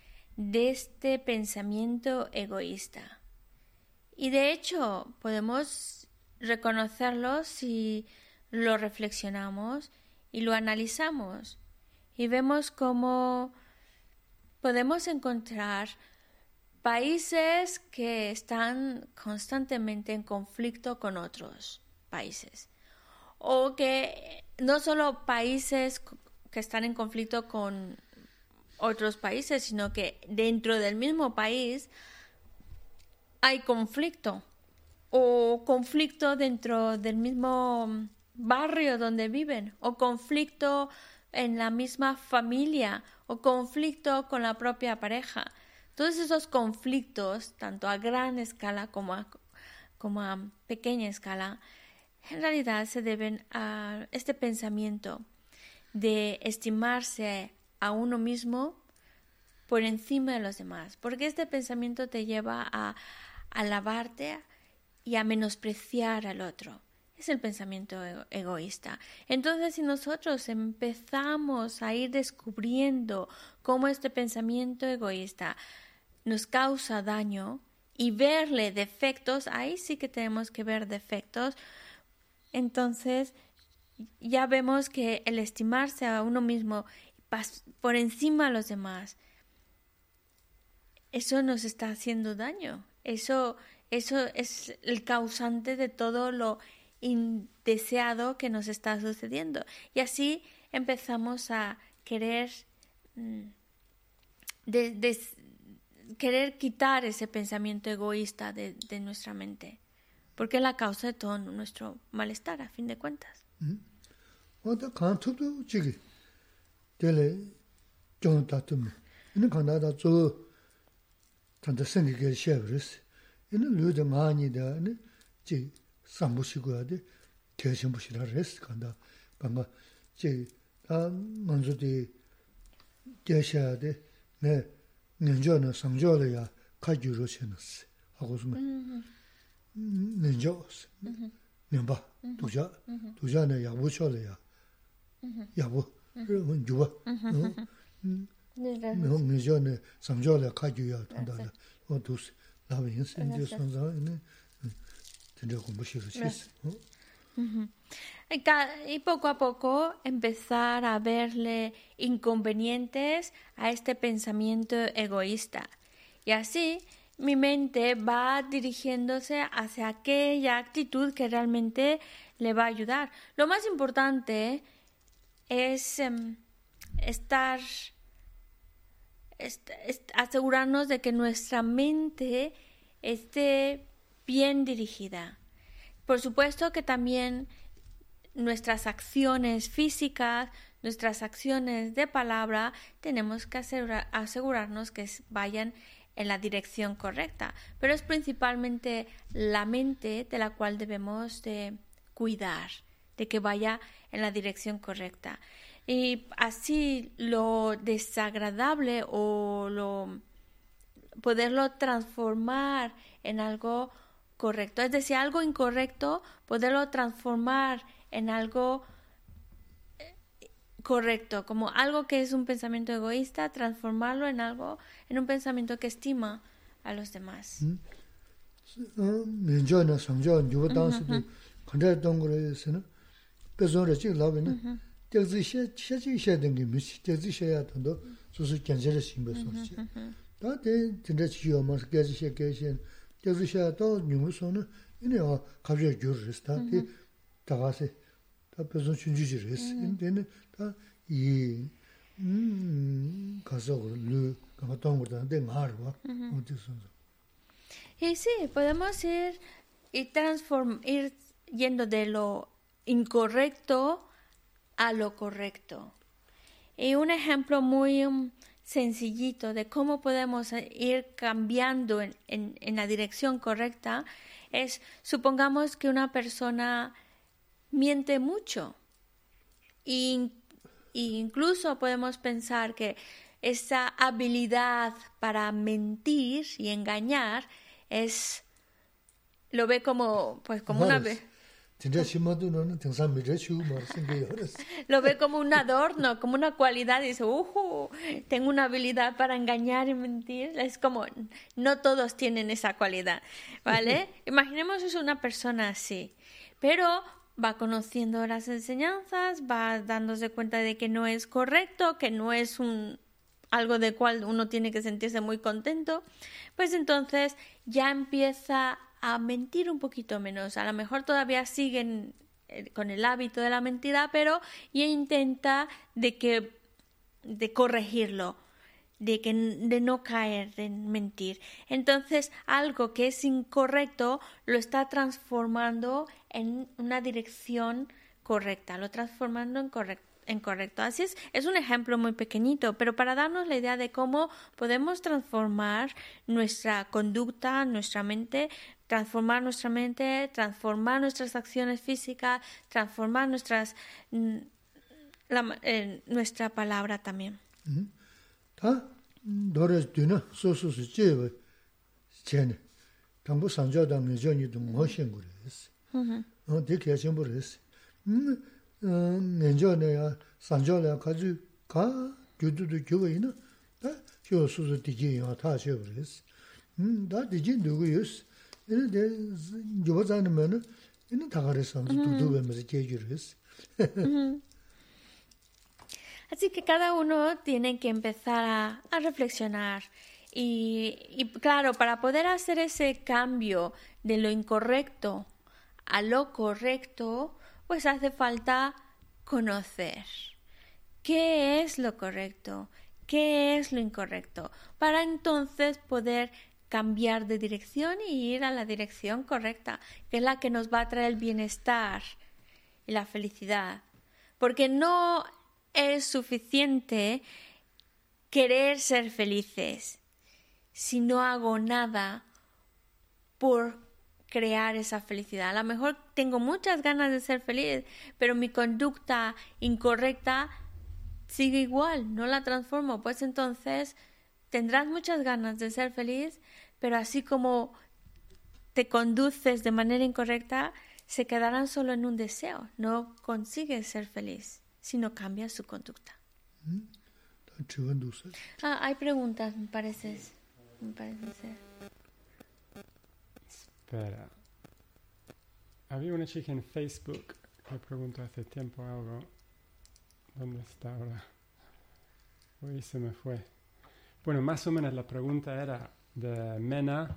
de este pensamiento egoísta. Y de hecho, podemos reconocerlo si lo reflexionamos y lo analizamos y vemos cómo podemos encontrar países que están constantemente en conflicto con otros países o que no solo países que están en conflicto con otros países, sino que dentro del mismo país hay conflicto o conflicto dentro del mismo barrio donde viven, o conflicto en la misma familia, o conflicto con la propia pareja. Todos esos conflictos, tanto a gran escala como a, como a pequeña escala, en realidad se deben a este pensamiento de estimarse a uno mismo por encima de los demás, porque este pensamiento te lleva a alabarte y a menospreciar al otro es el pensamiento egoísta. Entonces, si nosotros empezamos a ir descubriendo cómo este pensamiento egoísta nos causa daño y verle defectos, ahí sí que tenemos que ver defectos, entonces ya vemos que el estimarse a uno mismo por encima de los demás, eso nos está haciendo daño. Eso, eso es el causante de todo lo indeseado que nos está sucediendo. Y así empezamos a querer, mm, querer quitar ese pensamiento egoísta de, de, nuestra mente, porque es la causa de todo nuestro malestar, a fin de cuentas. dēlē gyōng tā tūm. Yīnā kāndā tā tsō tānta sēngi kēli shēb rīs. Yīnā lū dā ngā nī dā jī sāmbu shī guyā dī tē shīmbu shī rā rīs kāndā. Kāngā jī tā ngānsu dī tē shē yā dī nē ngānchō nā sāngchō lā yā kā gyū rō shē nā sī. Hā gu sū mē ngānchō sī. Ngāmbā, dūjā, dūjā nā yā wū chō lā yā. Yā wū. Y [LAUGHS] poco a poco empezar a verle inconvenientes a este pensamiento egoísta. Y así mi mente va dirigiéndose hacia aquella actitud que realmente le va a ayudar. Lo más importante es em, estar, asegurarnos de que nuestra mente esté bien dirigida. Por supuesto que también nuestras acciones físicas, nuestras acciones de palabra, tenemos que asegurarnos que vayan en la dirección correcta, pero es principalmente la mente de la cual debemos de cuidar, de que vaya en la dirección correcta. Y así lo desagradable o lo poderlo transformar en algo correcto. Es decir, algo incorrecto, poderlo transformar en algo eh, correcto, como algo que es un pensamiento egoísta, transformarlo en algo, en un pensamiento que estima a los demás pezon ra chik labi na, chik dengi ya tando son chik yo ma, ya nyungu son na, ina ya gyur res, se, ji res, lu, nga rwa, son. Y sí, podemos ir y transform, ir yendo de lo incorrecto a lo correcto. Y un ejemplo muy um, sencillito de cómo podemos ir cambiando en, en, en, la dirección correcta es, supongamos que una persona miente mucho. E, incluso podemos pensar que esa habilidad para mentir y engañar es lo ve como pues como una lo ve como un adorno, como una cualidad, y dice, uh, tengo una habilidad para engañar y mentir. Es como, no todos tienen esa cualidad, ¿vale? [LAUGHS] Imaginemos es una persona así, pero va conociendo las enseñanzas, va dándose cuenta de que no es correcto, que no es un algo de cual uno tiene que sentirse muy contento, pues entonces ya empieza a mentir un poquito menos. A lo mejor todavía siguen eh, con el hábito de la mentira, pero ya intenta de que de corregirlo, de que de no caer en mentir. Entonces, algo que es incorrecto lo está transformando en una dirección correcta, lo transformando en correcto. Así es, es un ejemplo muy pequeñito, pero para darnos la idea de cómo podemos transformar nuestra conducta, nuestra mente, transformar nuestra mente, transformar nuestras acciones físicas, transformar nuestras mm, la, eh, nuestra palabra también. Mhm. Oh. Mm ngenjo ne ya sanjo le ka ju ka gyu du du gyu yin da hyo su su di ji ya ta che gures. Mm da di ji du gu yus. Ene de gyu ba zan me ne ene ta ga re san du du be me je gures. Así que cada uno tiene que empezar a, a reflexionar. Y, y, claro, para poder hacer ese cambio de lo incorrecto a lo correcto, pues hace falta conocer qué es lo correcto, qué es lo incorrecto, para entonces poder cambiar de dirección y ir a la dirección correcta, que es la que nos va a traer el bienestar y la felicidad. Porque no es suficiente querer ser felices si no hago nada por crear esa felicidad. A lo mejor tengo muchas ganas de ser feliz, pero mi conducta incorrecta sigue igual, no la transformo. Pues entonces tendrás muchas ganas de ser feliz, pero así como te conduces de manera incorrecta, se quedarán solo en un deseo. No consigues ser feliz si no cambias su conducta. Ah, hay preguntas, me parece. Me parece ser. Espera. Había una chica en Facebook que preguntó hace tiempo algo. ¿Dónde está ahora? Uy, se me fue. Bueno, más o menos la pregunta era de Mena,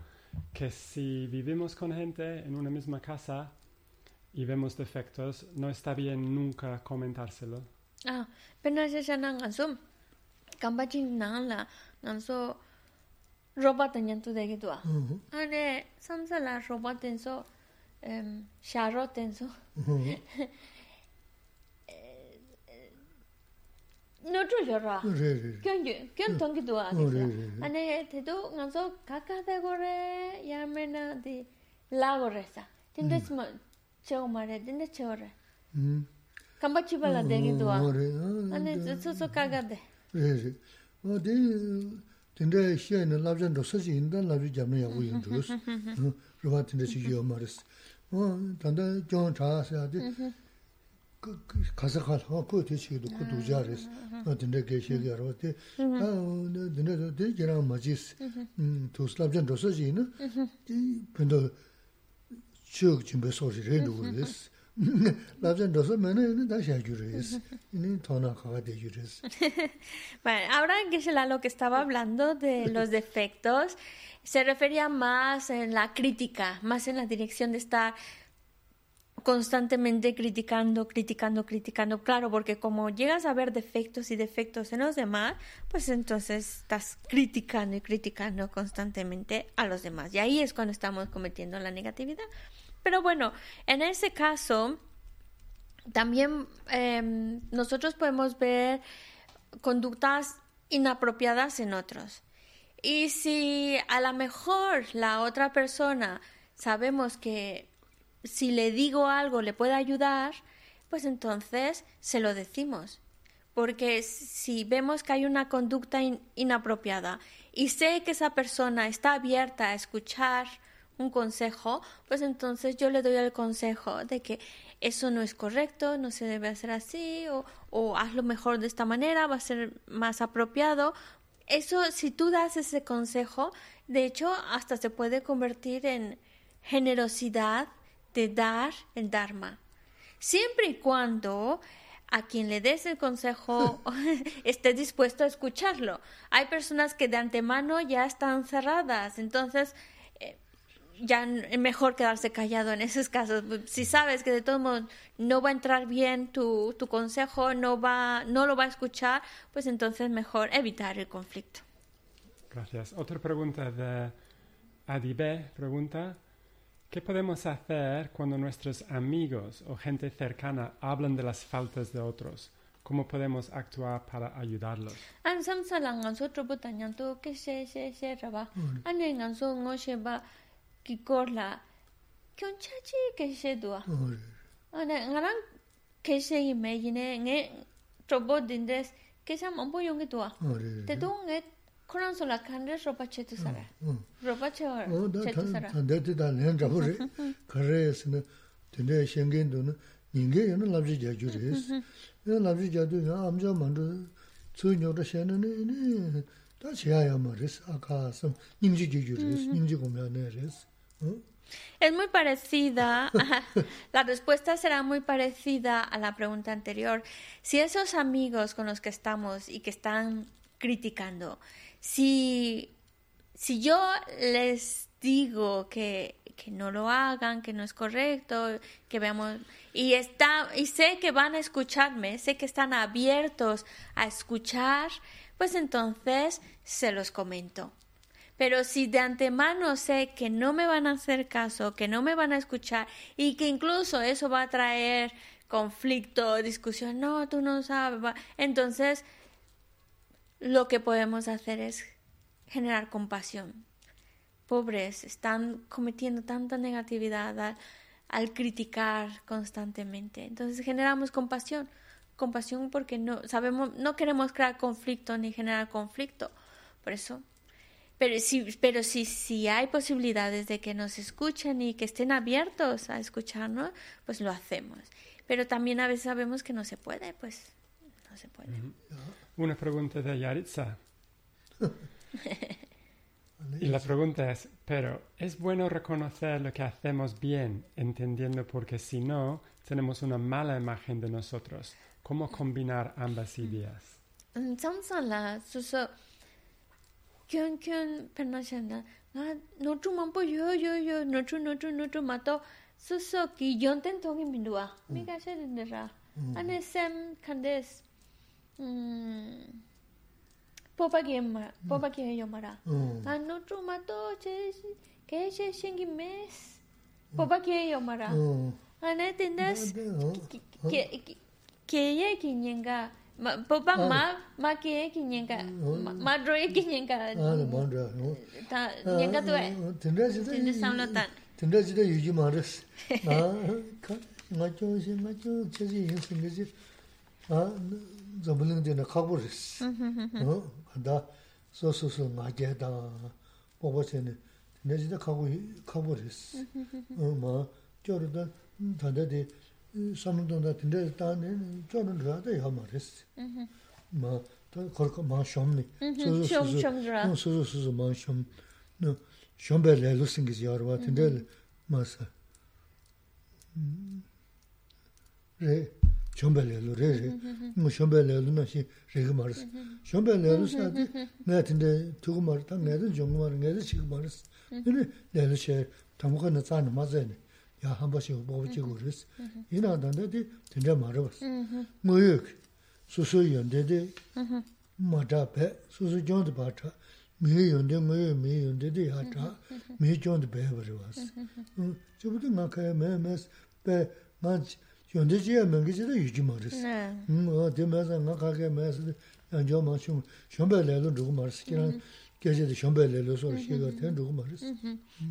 que si vivimos con gente en una misma casa y vemos defectos, no está bien nunca comentárselo. Ah, pero es esa nang. Kambachin nang la nang nyan tu de gidwa. Ane samsa la robot den so em [LAUGHS] 노조 저라 견규 견 동기도 아니 대도 가서 가까다고래 야메나디 라고래사 근데 뭐 저거 말해 근데 저래 음 감바치 발라 되기도 아니 저저 가가데 그래 어디 근데 시에는 랍전도 쓰지 인데 랍이 잡는 야고 인도스 로바트인데 지요 말스 어 단단 좀 자세하게 가서 가서 그 대치도 그 도자리스 어 근데 계시게 알아 어때 아 근데 저 제가 맞지스 음 도스랍전 도서지는 이 근데 쭉 준비 소리를 누르스 labzhen dosa mene ene da xa gyuru es. Ine tona kaga de gyuru es. Bueno, ahora que es lo que estaba hablando de los defectos, se refería más en la crítica, más en la dirección de estar constantemente criticando, criticando, criticando. Claro, porque como llegas a ver defectos y defectos en los demás, pues entonces estás criticando y criticando constantemente a los demás. Y ahí es cuando estamos cometiendo la negatividad. Pero bueno, en ese caso, también em, nosotros podemos ver conductas inapropiadas en otros. Y si a lo mejor la otra persona sabemos que si le digo algo le puede ayudar, pues entonces se lo decimos. Porque si vemos que hay una conducta inapropiada y sé que esa persona está abierta a escuchar un consejo, pues entonces yo le doy el consejo de que eso no es correcto, no se debe hacer así, o, o hazlo mejor de esta manera, va a ser más apropiado. Eso, si tú das ese consejo, de hecho, hasta se puede convertir en generosidad de dar el Dharma. Siempre y cuando a quien le des el consejo [LAUGHS] [LAUGHS] esté dispuesto a escucharlo. Hay personas que de antemano ya están cerradas, entonces eh, ya es mejor quedarse callado en esos casos. Si sabes que de todos modos no va a entrar bien tu, tu consejo, no, va, no lo va a escuchar, pues entonces mejor evitar el conflicto. Gracias. Otra pregunta de Adibé, pregunta, ¿Qué podemos hacer cuando nuestros amigos o gente cercana hablan de las faltas de otros? ¿Cómo podemos actuar para ayudarlos? Do. War che tu sara. Tanda ti ta len rabu re. Kare esi na tanda shengen do na nyinge yana labzi jia ju re esi. Yana labzi jia do ya amja mando tsu nyo ra shen na ne ta chiya ya ma re esi. Aka sam nyingji ju ju re esi. Nyingji kumya ne re esi. Es muy parecida, [LAUGHS] la respuesta será muy parecida a la pregunta anterior. Si esos amigos con los que estamos y que están criticando, si, si yo les digo que, que no lo hagan, que no es correcto, que veamos y está y sé que van a escucharme, sé que están abiertos a escuchar, pues entonces se los comento. Pero si de antemano sé que no me van a hacer caso, que no me van a escuchar y que incluso eso va a traer conflicto, discusión, no, tú no sabes, entonces lo que podemos hacer es generar compasión. Pobres, están cometiendo tanta negatividad al, criticar constantemente. Entonces generamos compasión, compasión porque no sabemos, no queremos crear conflicto ni generar conflicto. Por eso, pero sí, pero sí, sí hay posibilidades de que nos escuchen y que estén abiertos a escucharnos, pues lo hacemos. Pero también a veces sabemos que no se puede, pues no se puede. Mm. Una pregunta de Yaritza. [LAUGHS] y la pregunta es, pero ¿es bueno reconocer lo que hacemos bien, entendiendo porque si no, tenemos una mala imagen de nosotros? ¿Cómo combinar ambas ideas? Samsala, suso, kyun kyun penashanda, no tu mampo yo yo yo, no tu no tu no tu mato, suso ki yonten togi mindua, mi ka se dendera. Ane sem kandes, 음 포바게마 포바게 요마라. 안노 투마토 제 게셰 싱기 메스 포바게 요마라. 안에 틴데스 케예 기냥가 포바 마 마케 기냥가 마드로에 기냥가. 아 본다 다 냥가 또 틴데스 틴데스 삼라탄 틴데스 유지 마르스 나 맞죠 맞죠 제지 인생이지. 아 zambuling dine kakbu riks. Kanda mm-hmm. so so so nga je da bobo chene, dine dine kakbu riks. Ma gyoro dan tanda di samdungda dine dine gyoro dhaya da hmm, eh, yaha ma riks. Mm-hmm. Ma korka ma shomni. Mm-hmm. Shom shom dhaya. So so so ma shom. Shombe lailu singiz yarwa dine ma sa. Hmm. Re. chombe le lo re re mo chombe le lo na shi re ge mar chombe le lo sa de na tin de tu gu mar ta ne de jong mar ne de chi gu mar ne le lo she ta mo na za na ma ze ne ya han ba shi bo bo ji gu re yi na da de tin de mar ba mo yu su su yon de de ma da pe su su jong de ba ta mi yon de mo yu mi yon de de ya ta mi jong de be ba re ba 저 부터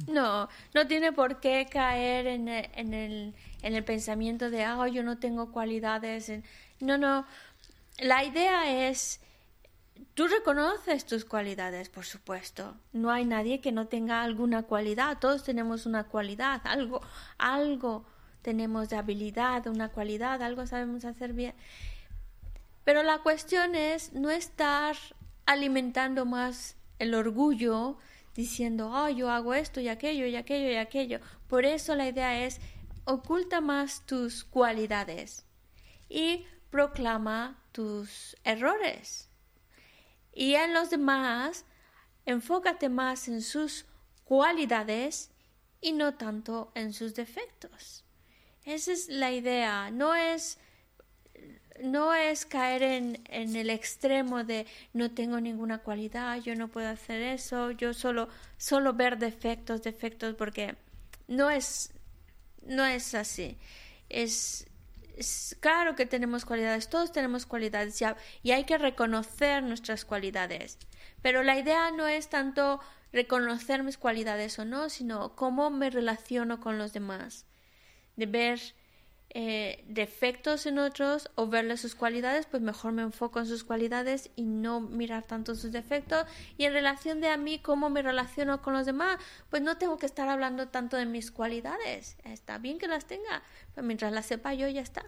No, no tiene por qué caer en el, en el, en el pensamiento de, ah, yo no tengo cualidades. No, no. La idea es, tú reconoces tus cualidades, por supuesto. No hay nadie que no tenga alguna cualidad. Todos tenemos una cualidad, algo, algo tenemos habilidad, una cualidad, algo sabemos hacer bien. Pero la cuestión es no estar alimentando más el orgullo diciendo, oh, yo hago esto y aquello y aquello y aquello. Por eso la idea es oculta más tus cualidades y proclama tus errores. Y en los demás, enfócate más en sus cualidades y no tanto en sus defectos. Esa es la idea, no es no es caer en, en el extremo de no tengo ninguna cualidad, yo no puedo hacer eso, yo solo, solo ver defectos, defectos, porque no es, no es así. Es, claro que tenemos cualidades, todos tenemos cualidades y hay que reconocer nuestras cualidades. Pero la idea no es tanto reconocer mis cualidades o no, sino cómo me relaciono con los demás. De ver eh, defectos en otros o verle sus cualidades, pues mejor me enfoco en sus cualidades y no mirar tanto sus defectos. Y en relación de a mí, cómo me relaciono con los demás, pues no tengo que estar hablando tanto de mis cualidades. Está bien que las tenga, pero mientras las sepa yo ya está.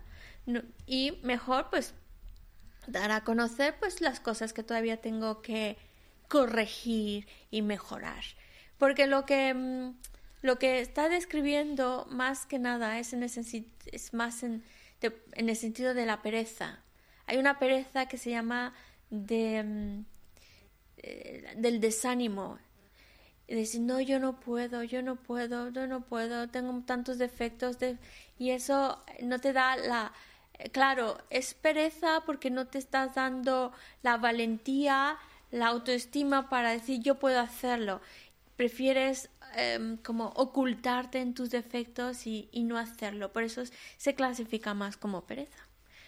Y mejor pues dar a conocer pues las cosas que todavía tengo que corregir y mejorar. Porque lo que mm, lo que está describiendo más que nada es en el es más en, en el sentido de la pereza. Hay una pereza que se llama de mm, eh, del desánimo. Y decir, no, yo no puedo, yo no puedo, yo no puedo, tengo tantos defectos de... y eso no te da la... eh, Claro, es pereza porque no te estás dando la valentía, la autoestima para decir yo puedo hacerlo. Prefieres em, como ocultarte en tus defectos y, y no hacerlo. Por eso es- se clasifica más como pereza.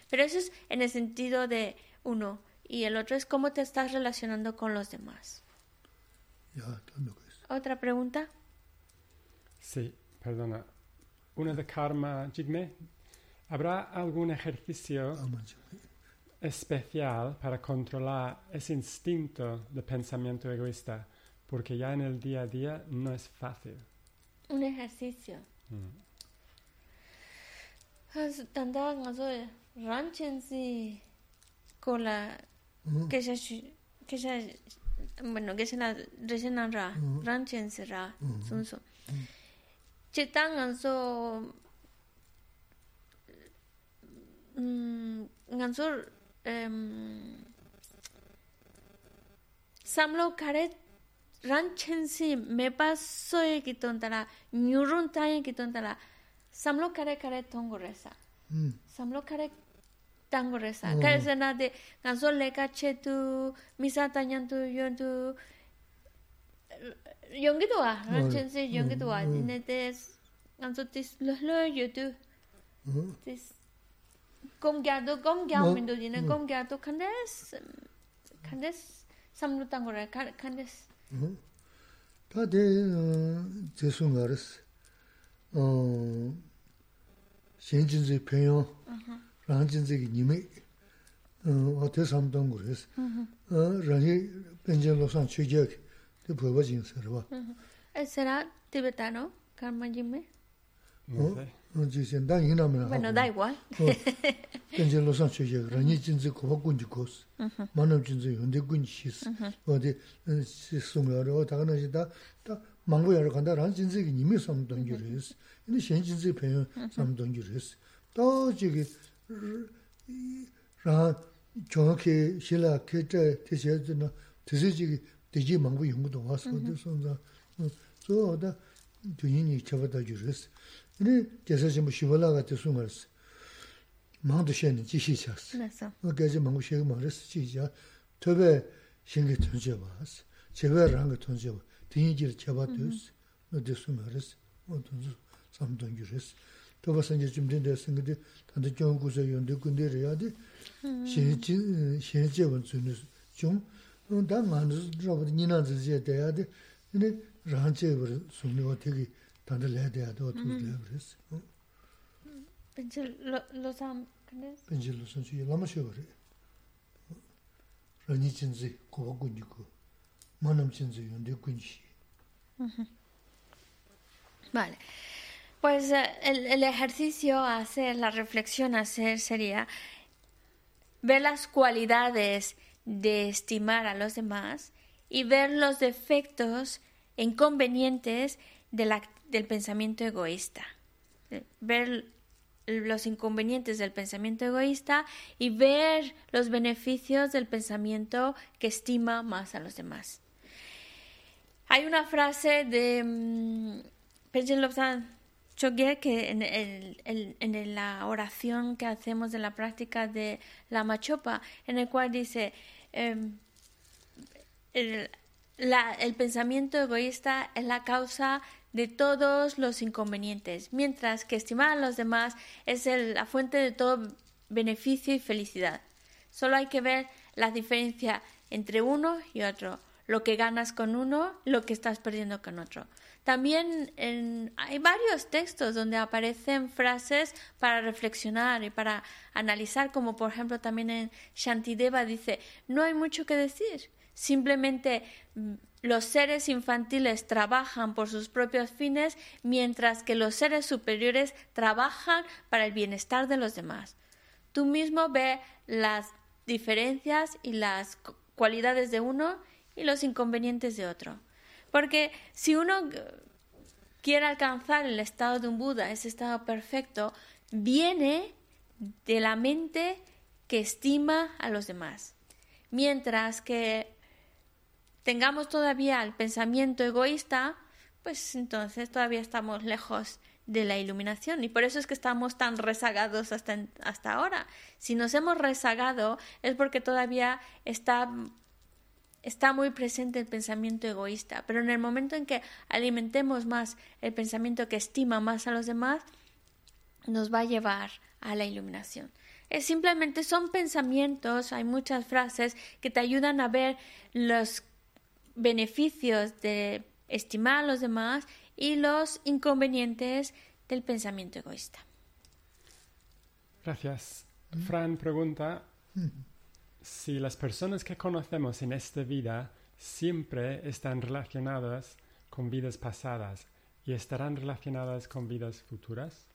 Pero eso es en el sentido de uno y el otro es cómo te estás relacionando con los demás. ¿Otra pregunta? Sí, perdona. Una de karma, Jigme. ¿Habrá algún ejercicio especial para controlar ese instinto de pensamiento egoísta? Porque ya en el día a día no es fácil. Un ejercicio. Mm. Ngazo ranchensi con la mm que se que se bueno que se ra Mm. ranchensi ra Mm. sunso. Chita ngazo mm ngazo em samlo kare ran chensi mepa soye ki tontara, nyurun taye ki tontara, samlo kare kare tongo resa. Hmm. Samlo kare tango resa. Oh. Kare sena de kanso leka che tu, misa tanyan tu, yon tu, yongi tuwa, ran oh. chensi yongi tuwa. Dine hmm. tes, kanso tis lo lo yo tu, hmm. tis gom gya tu, gom gya mindu dine, gom gya tu, kandes, kandes samlo tango re, kandes, mm ta de je su ngares 어 신진지 평요 란진지 님이 어 어때 삼동 그랬어 어 라니 벤젤로산 취재 그 버버진 서버 Eh, ¿Será tibetano, Karma Jimmy? No ¿Oh? sé. 어 지선 당 이나면 Bueno, da igual. 벤젤로산 취재 라니 진지 고군지 고 nōjī sēn, dā yīnā mē rā. Wē nā dā iguā. Tēnzē lōsāng chō yā, rāñī jīnzī kōpa guñjī kōs, mā nām jīnzī yōndē guñjī shīs. Wā dē sōng yā rā, tā kā nā shī dā, dā māngbō yā rā kāndā rāñ jīnzī kī nīmī sām dōng yō rēs, yīnī shēn jīnzī pēyō sām dōng yō rēs. Dā jī kī rā chōng kī shī lā kī chā tē shē dā nā, tē shē jī kī dē jī māngbō yōngu dōng wā sō dē sōng dā, sō dā 근데 대세 좀 쉬어라 돼서 말았어. 망도 셴이 지시 쳤어. 그래서 어 그게 망고 쉬고 말았어. 지자. 저배 신기 던져 봤어. 제배를 거 던져 봐. 뒤지를 잡아뒀어. 너 돼서 말았어. 어 던져 삼던 주셨어. 또 봐서 이제 좀 된다서 근데 단도 좀 고서 연대 군대를 돼. 신지 신지 원주는 좀 당만 저보다 니나즈 제 돼야 돼. 근데 ranche bar sumni wa tegi tanda laya daya dawa tu laya baris. Pensé, lo, los am... ¿Candes? Penche lo san suya lama shio bari. Rani. Manam chinzi yonde kunji. Vale. Pues eh, el, el ejercicio hacer, la reflexión hacer sería ver las cualidades de estimar a los demás y ver los defectos e inconvenientes de la- del pensamiento egoísta. Eh, Ver los inconvenientes del pensamiento egoísta y ver los beneficios del pensamiento que estima más a los demás. Hay una frase de mm, Penchen que en, la oración que hacemos de la práctica de la machopa, en el cual dice em, el, el pensamiento egoísta es la causa de todos los inconvenientes, mientras que estimar a los demás es el- la fuente de todo beneficio y felicidad. Solo hay que ver la diferencia entre uno y otro, lo que ganas con uno, lo que estás perdiendo con otro. También hay varios textos donde aparecen frases para reflexionar y para analizar, como por ejemplo también en Shantideva dice, no hay mucho que decir, simplemente mm, los seres infantiles trabajan por sus propios fines, mientras que los seres superiores trabajan para el bienestar de los demás. Tú mismo ve las diferencias y las cu- cualidades de uno y los inconvenientes de otro. Porque si uno quiere alcanzar el estado de un Buda, ese estado perfecto, viene de la mente que estima a los demás. Mientras que tengamos todavía el pensamiento egoísta, pues entonces todavía estamos lejos de la iluminación y por eso es que estamos tan rezagados hasta, hasta ahora. Si nos hemos rezagado es porque todavía está, está muy presente el pensamiento egoísta, pero en el momento en que alimentemos más el pensamiento que estima más a los demás, nos va a llevar a la iluminación. Es simplemente son pensamientos, hay muchas frases que te ayudan a ver los beneficios de estimar a los demás y los inconvenientes del pensamiento egoísta. Gracias. Fran pregunta si las personas que conocemos en esta vida siempre están relacionadas con vidas pasadas y estarán relacionadas con vidas futuras.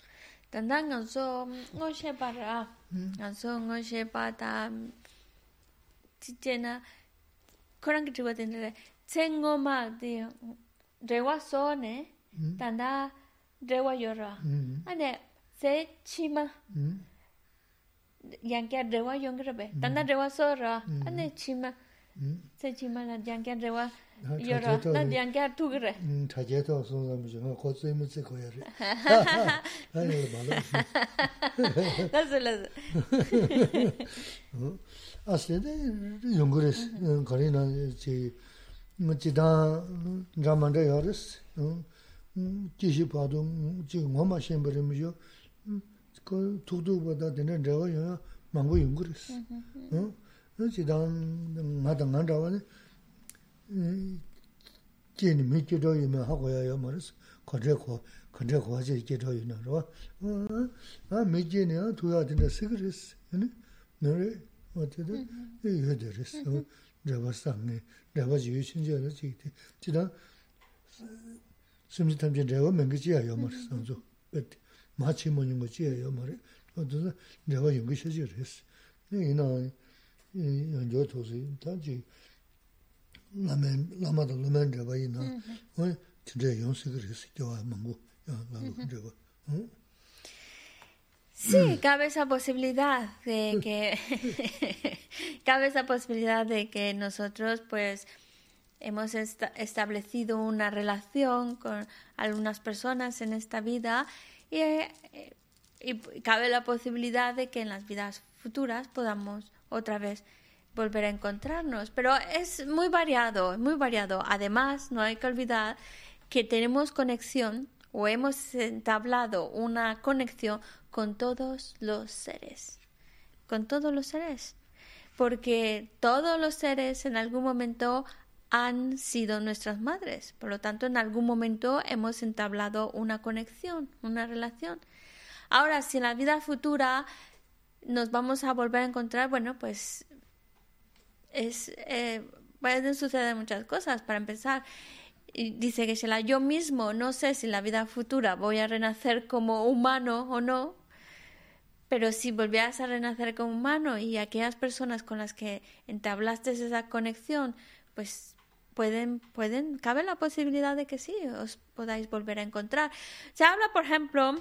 Tsengo ma di rewa so ne, tanda rewa yoro. Ane, se chi ma, yankia rewa yongirabe, tanda rewa so ra, ane chi ma, se chi ma la yankia rewa yoro, na yankia tugire. Taje to sun zami zhima, ko tsui mu tsi koya re. Ane, malo. Lazo, lazo. Asli de yongires, kari na chi, 지 뭐지다 자만데 요레스 음 지시 봐도 지금 뭐마 셴버리면요 그 두두보다 되는 저거요 망고 용거레스 어 지단 마당 안 잡아네 음 제니 미치도 이면 하고야 말스 거제고 거제고 하지 이제도 이나 어아 미지네 두야 된다 시그레스 네 너네 어때도 이거 되랬어 내가 상네 rāpa jīyō shīnjī ārā chīk tī, chī tā sīmchī tamchī rāpa mēngi chīyā yō mā rī mm-hmm. sāngzō, bēt mā chī mō nyōngu chīyā yō mā rī, tō tō sā rāpa yōngu shā chī rī sī. Nī yīnā yōngyō tō sī, tā chī lāma tā lōmēn rāpa yīnā, mm-hmm. wā chī rā yōng sī kī rī sī, kiawā māngu, yā lā lō mm-hmm. rāpa. Sí, cabe esa posibilidad de que [LAUGHS] cabe esa posibilidad de que nosotros pues hemos establecido una relación con algunas personas en esta vida y, eh, y cabe la posibilidad de que en las vidas futuras podamos otra vez volver a encontrarnos. Pero es muy variado, muy variado. Además, no hay que olvidar que tenemos conexión o hemos entablado una conexión con todos los seres. Con todos los seres. Porque todos los seres en algún momento han sido nuestras madres. Por lo tanto, en algún momento hemos entablado una conexión, una relación. Ahora, si en la vida futura nos vamos a volver a encontrar, bueno, pues es, eh, pueden suceder muchas cosas. Para empezar, dice que la yo mismo no sé si en la vida futura voy a renacer como humano o no, pero si volvieras a renacer como humano y aquellas personas con las que entablaste esa conexión, pues pueden, pueden, cabe la posibilidad de que sí, os podáis volver a encontrar. Se habla, por ejemplo,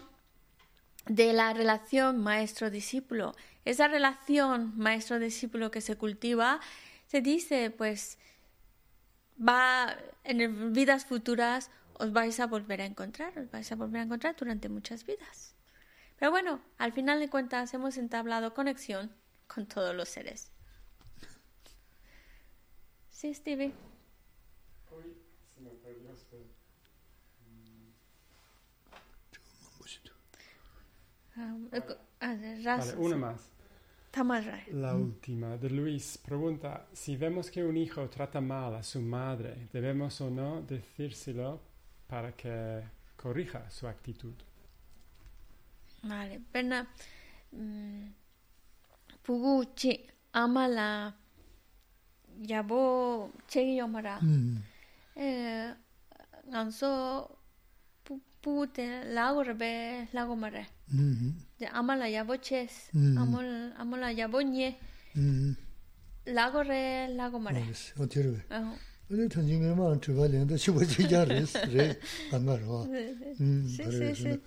de la relación maestro-discípulo. Esa relación maestro-discípulo que se cultiva, se dice, pues, va en vidas futuras os vais a volver a encontrar, os vais a volver a encontrar durante muchas vidas. Pero bueno, al final de cuentas hemos entablado conexión con todos los seres. Sí, Stevie. Vale, una más. La última, de Luis, pregunta, si vemos que un hijo trata mal a su madre, ¿debemos o no decírselo para que corrija su actitud? Vale, pena. Pugu chi amala yabo chegi yomara. Eh, ganso pu te lago rebe lago mare. de amala yabo ches amol amola yabo nye lago re lago mare o tiro 근데 전진에만 주발인데 싶어지자레스 레 안가로 음 그래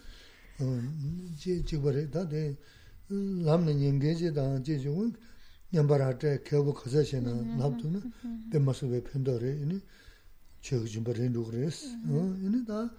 어 [LAUGHS] 이제 지버에 다데 남는 연계제다. 이제 좀 연바라테 겨고 거서시는 남도는 내 모습에 편도래. 이니 저기 좀 버린 어? 이니 다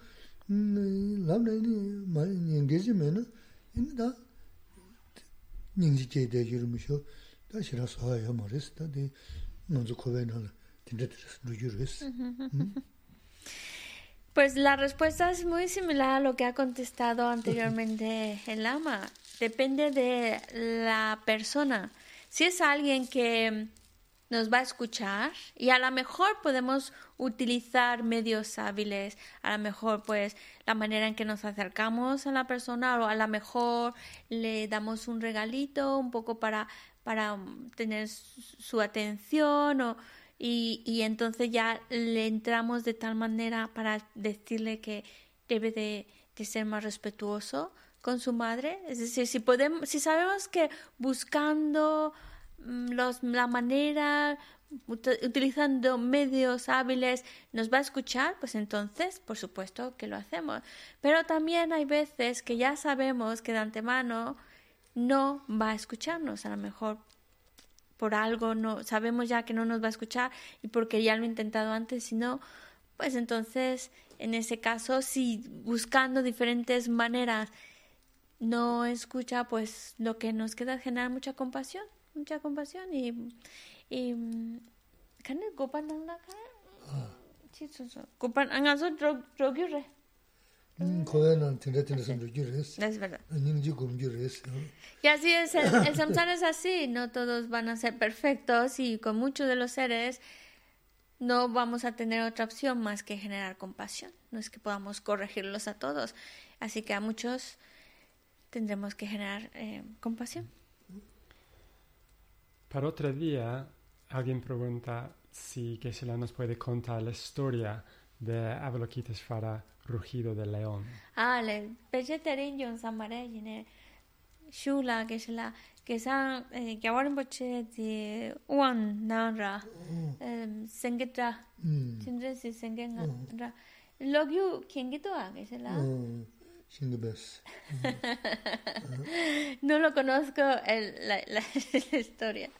Pues la respuesta es muy similar a lo que ha contestado anteriormente el lama. Depende de la persona. Si es alguien que nos va a escuchar y a lo mejor podemos utilizar medios hábiles, a lo mejor pues la manera en que nos acercamos a la persona o a lo mejor le damos un regalito un poco para, para tener su atención o, y, y entonces ya le entramos de tal manera para decirle que debe de, de ser más respetuoso con su madre. Es decir, si podemos, si sabemos que buscando Mm, los, la manera, utilizando medios hábiles, nos va a escuchar, pues entonces, por supuesto que lo hacemos. Pero también hay veces que ya sabemos que de antemano no va a escucharnos, a lo mejor por algo no sabemos ya que no nos va a escuchar y porque ya lo he intentado antes, si no, pues entonces en ese caso si buscando diferentes maneras no escucha, pues lo que nos queda es generar mucha compasión mucha compasión y y kan gopan nang na ka chi su su gopan ang aso drog drog yure ko na tinde tinde son drog yure es es verdad ning ji gom yure es y así es el, el samsara es así no todos van a ser perfectos y con muchos de los seres no vamos a tener otra opción más que generar compasión. No es que podamos corregirlos a todos. Así que a muchos tendremos que generar eh, compasión. Para otro día, alguien pregunta si Geshe-la nos puede contar la historia de Avalokiteshvara, rugido del león. Ah, le vegetarian yon samare yine shula Geshe-la que san eh, que ahora boche de uan nara eh sengeta chindre si sengenga ra logyu kengito a Geshe-la [LAUGHS] no lo conozco el, la, la, [LAUGHS] la historia.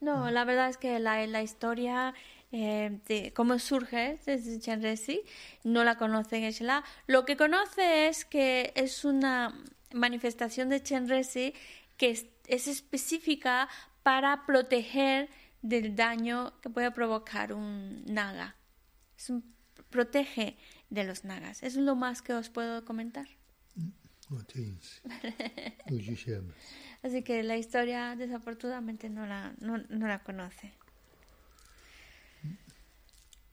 No, la verdad es que la, la historia eh, de cómo surge desde Chenresi no la conoce Geshe-la. Lo que conoce es que es una manifestación de Chenresi que es, específica para proteger del daño que puede provocar un naga. Es un, protege de los nagas. Es lo más que os puedo comentar. [LAUGHS] Así que la historia desafortunadamente no la, no, no la conoce.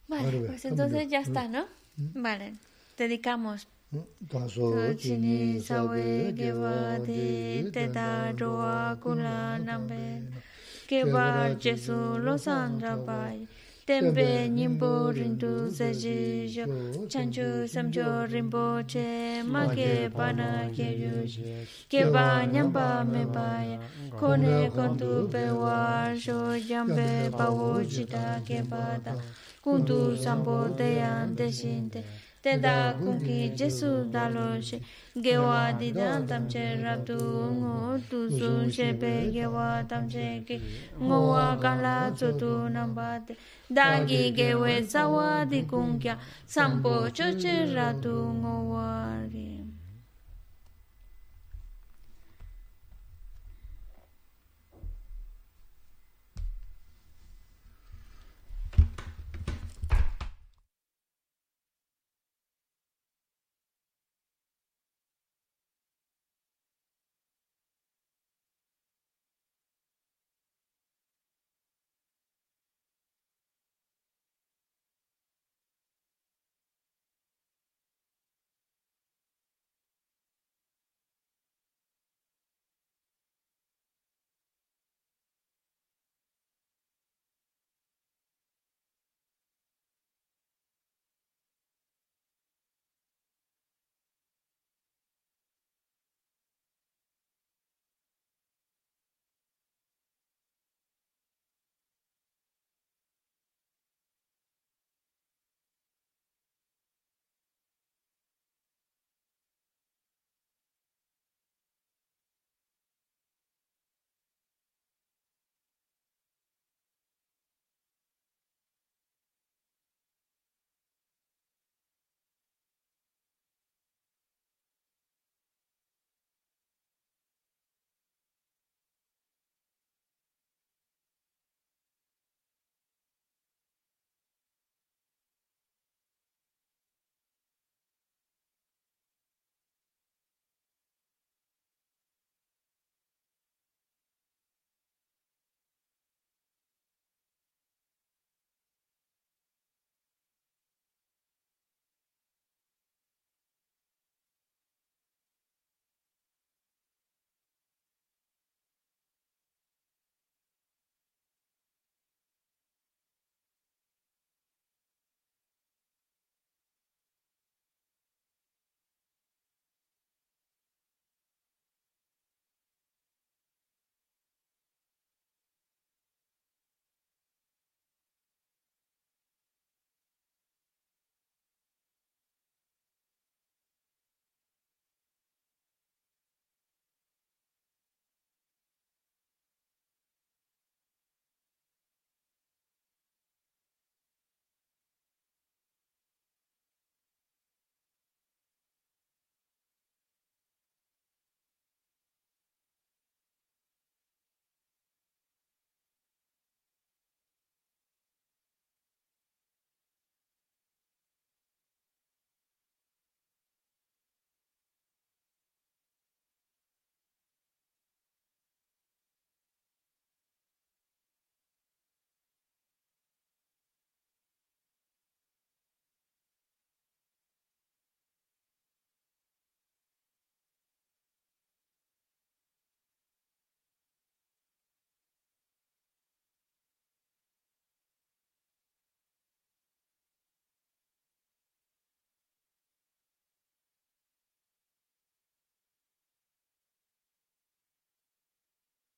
Vale, pues entonces ya está, ¿no? Vale, dedicamos. Chini sawe gewa di teta roa kula nambe Gewa jesu lo sandra bai tenpe nyingpo rindu zaji yo chanchu samcho rinpo che ma ke pana ke yu ke pa nyampa me pa ya kone kontu pe wa sho yampe pa wo chita ke pa ta kuntu sampo te yan te shin te teda kungi jesu dalo she gewa didan tamche rabdu ngo tu su shebe gewa tamche ki ngowa gala chotu nambate dangi gewe zawa di kungya sampo choche ratu ngowa ri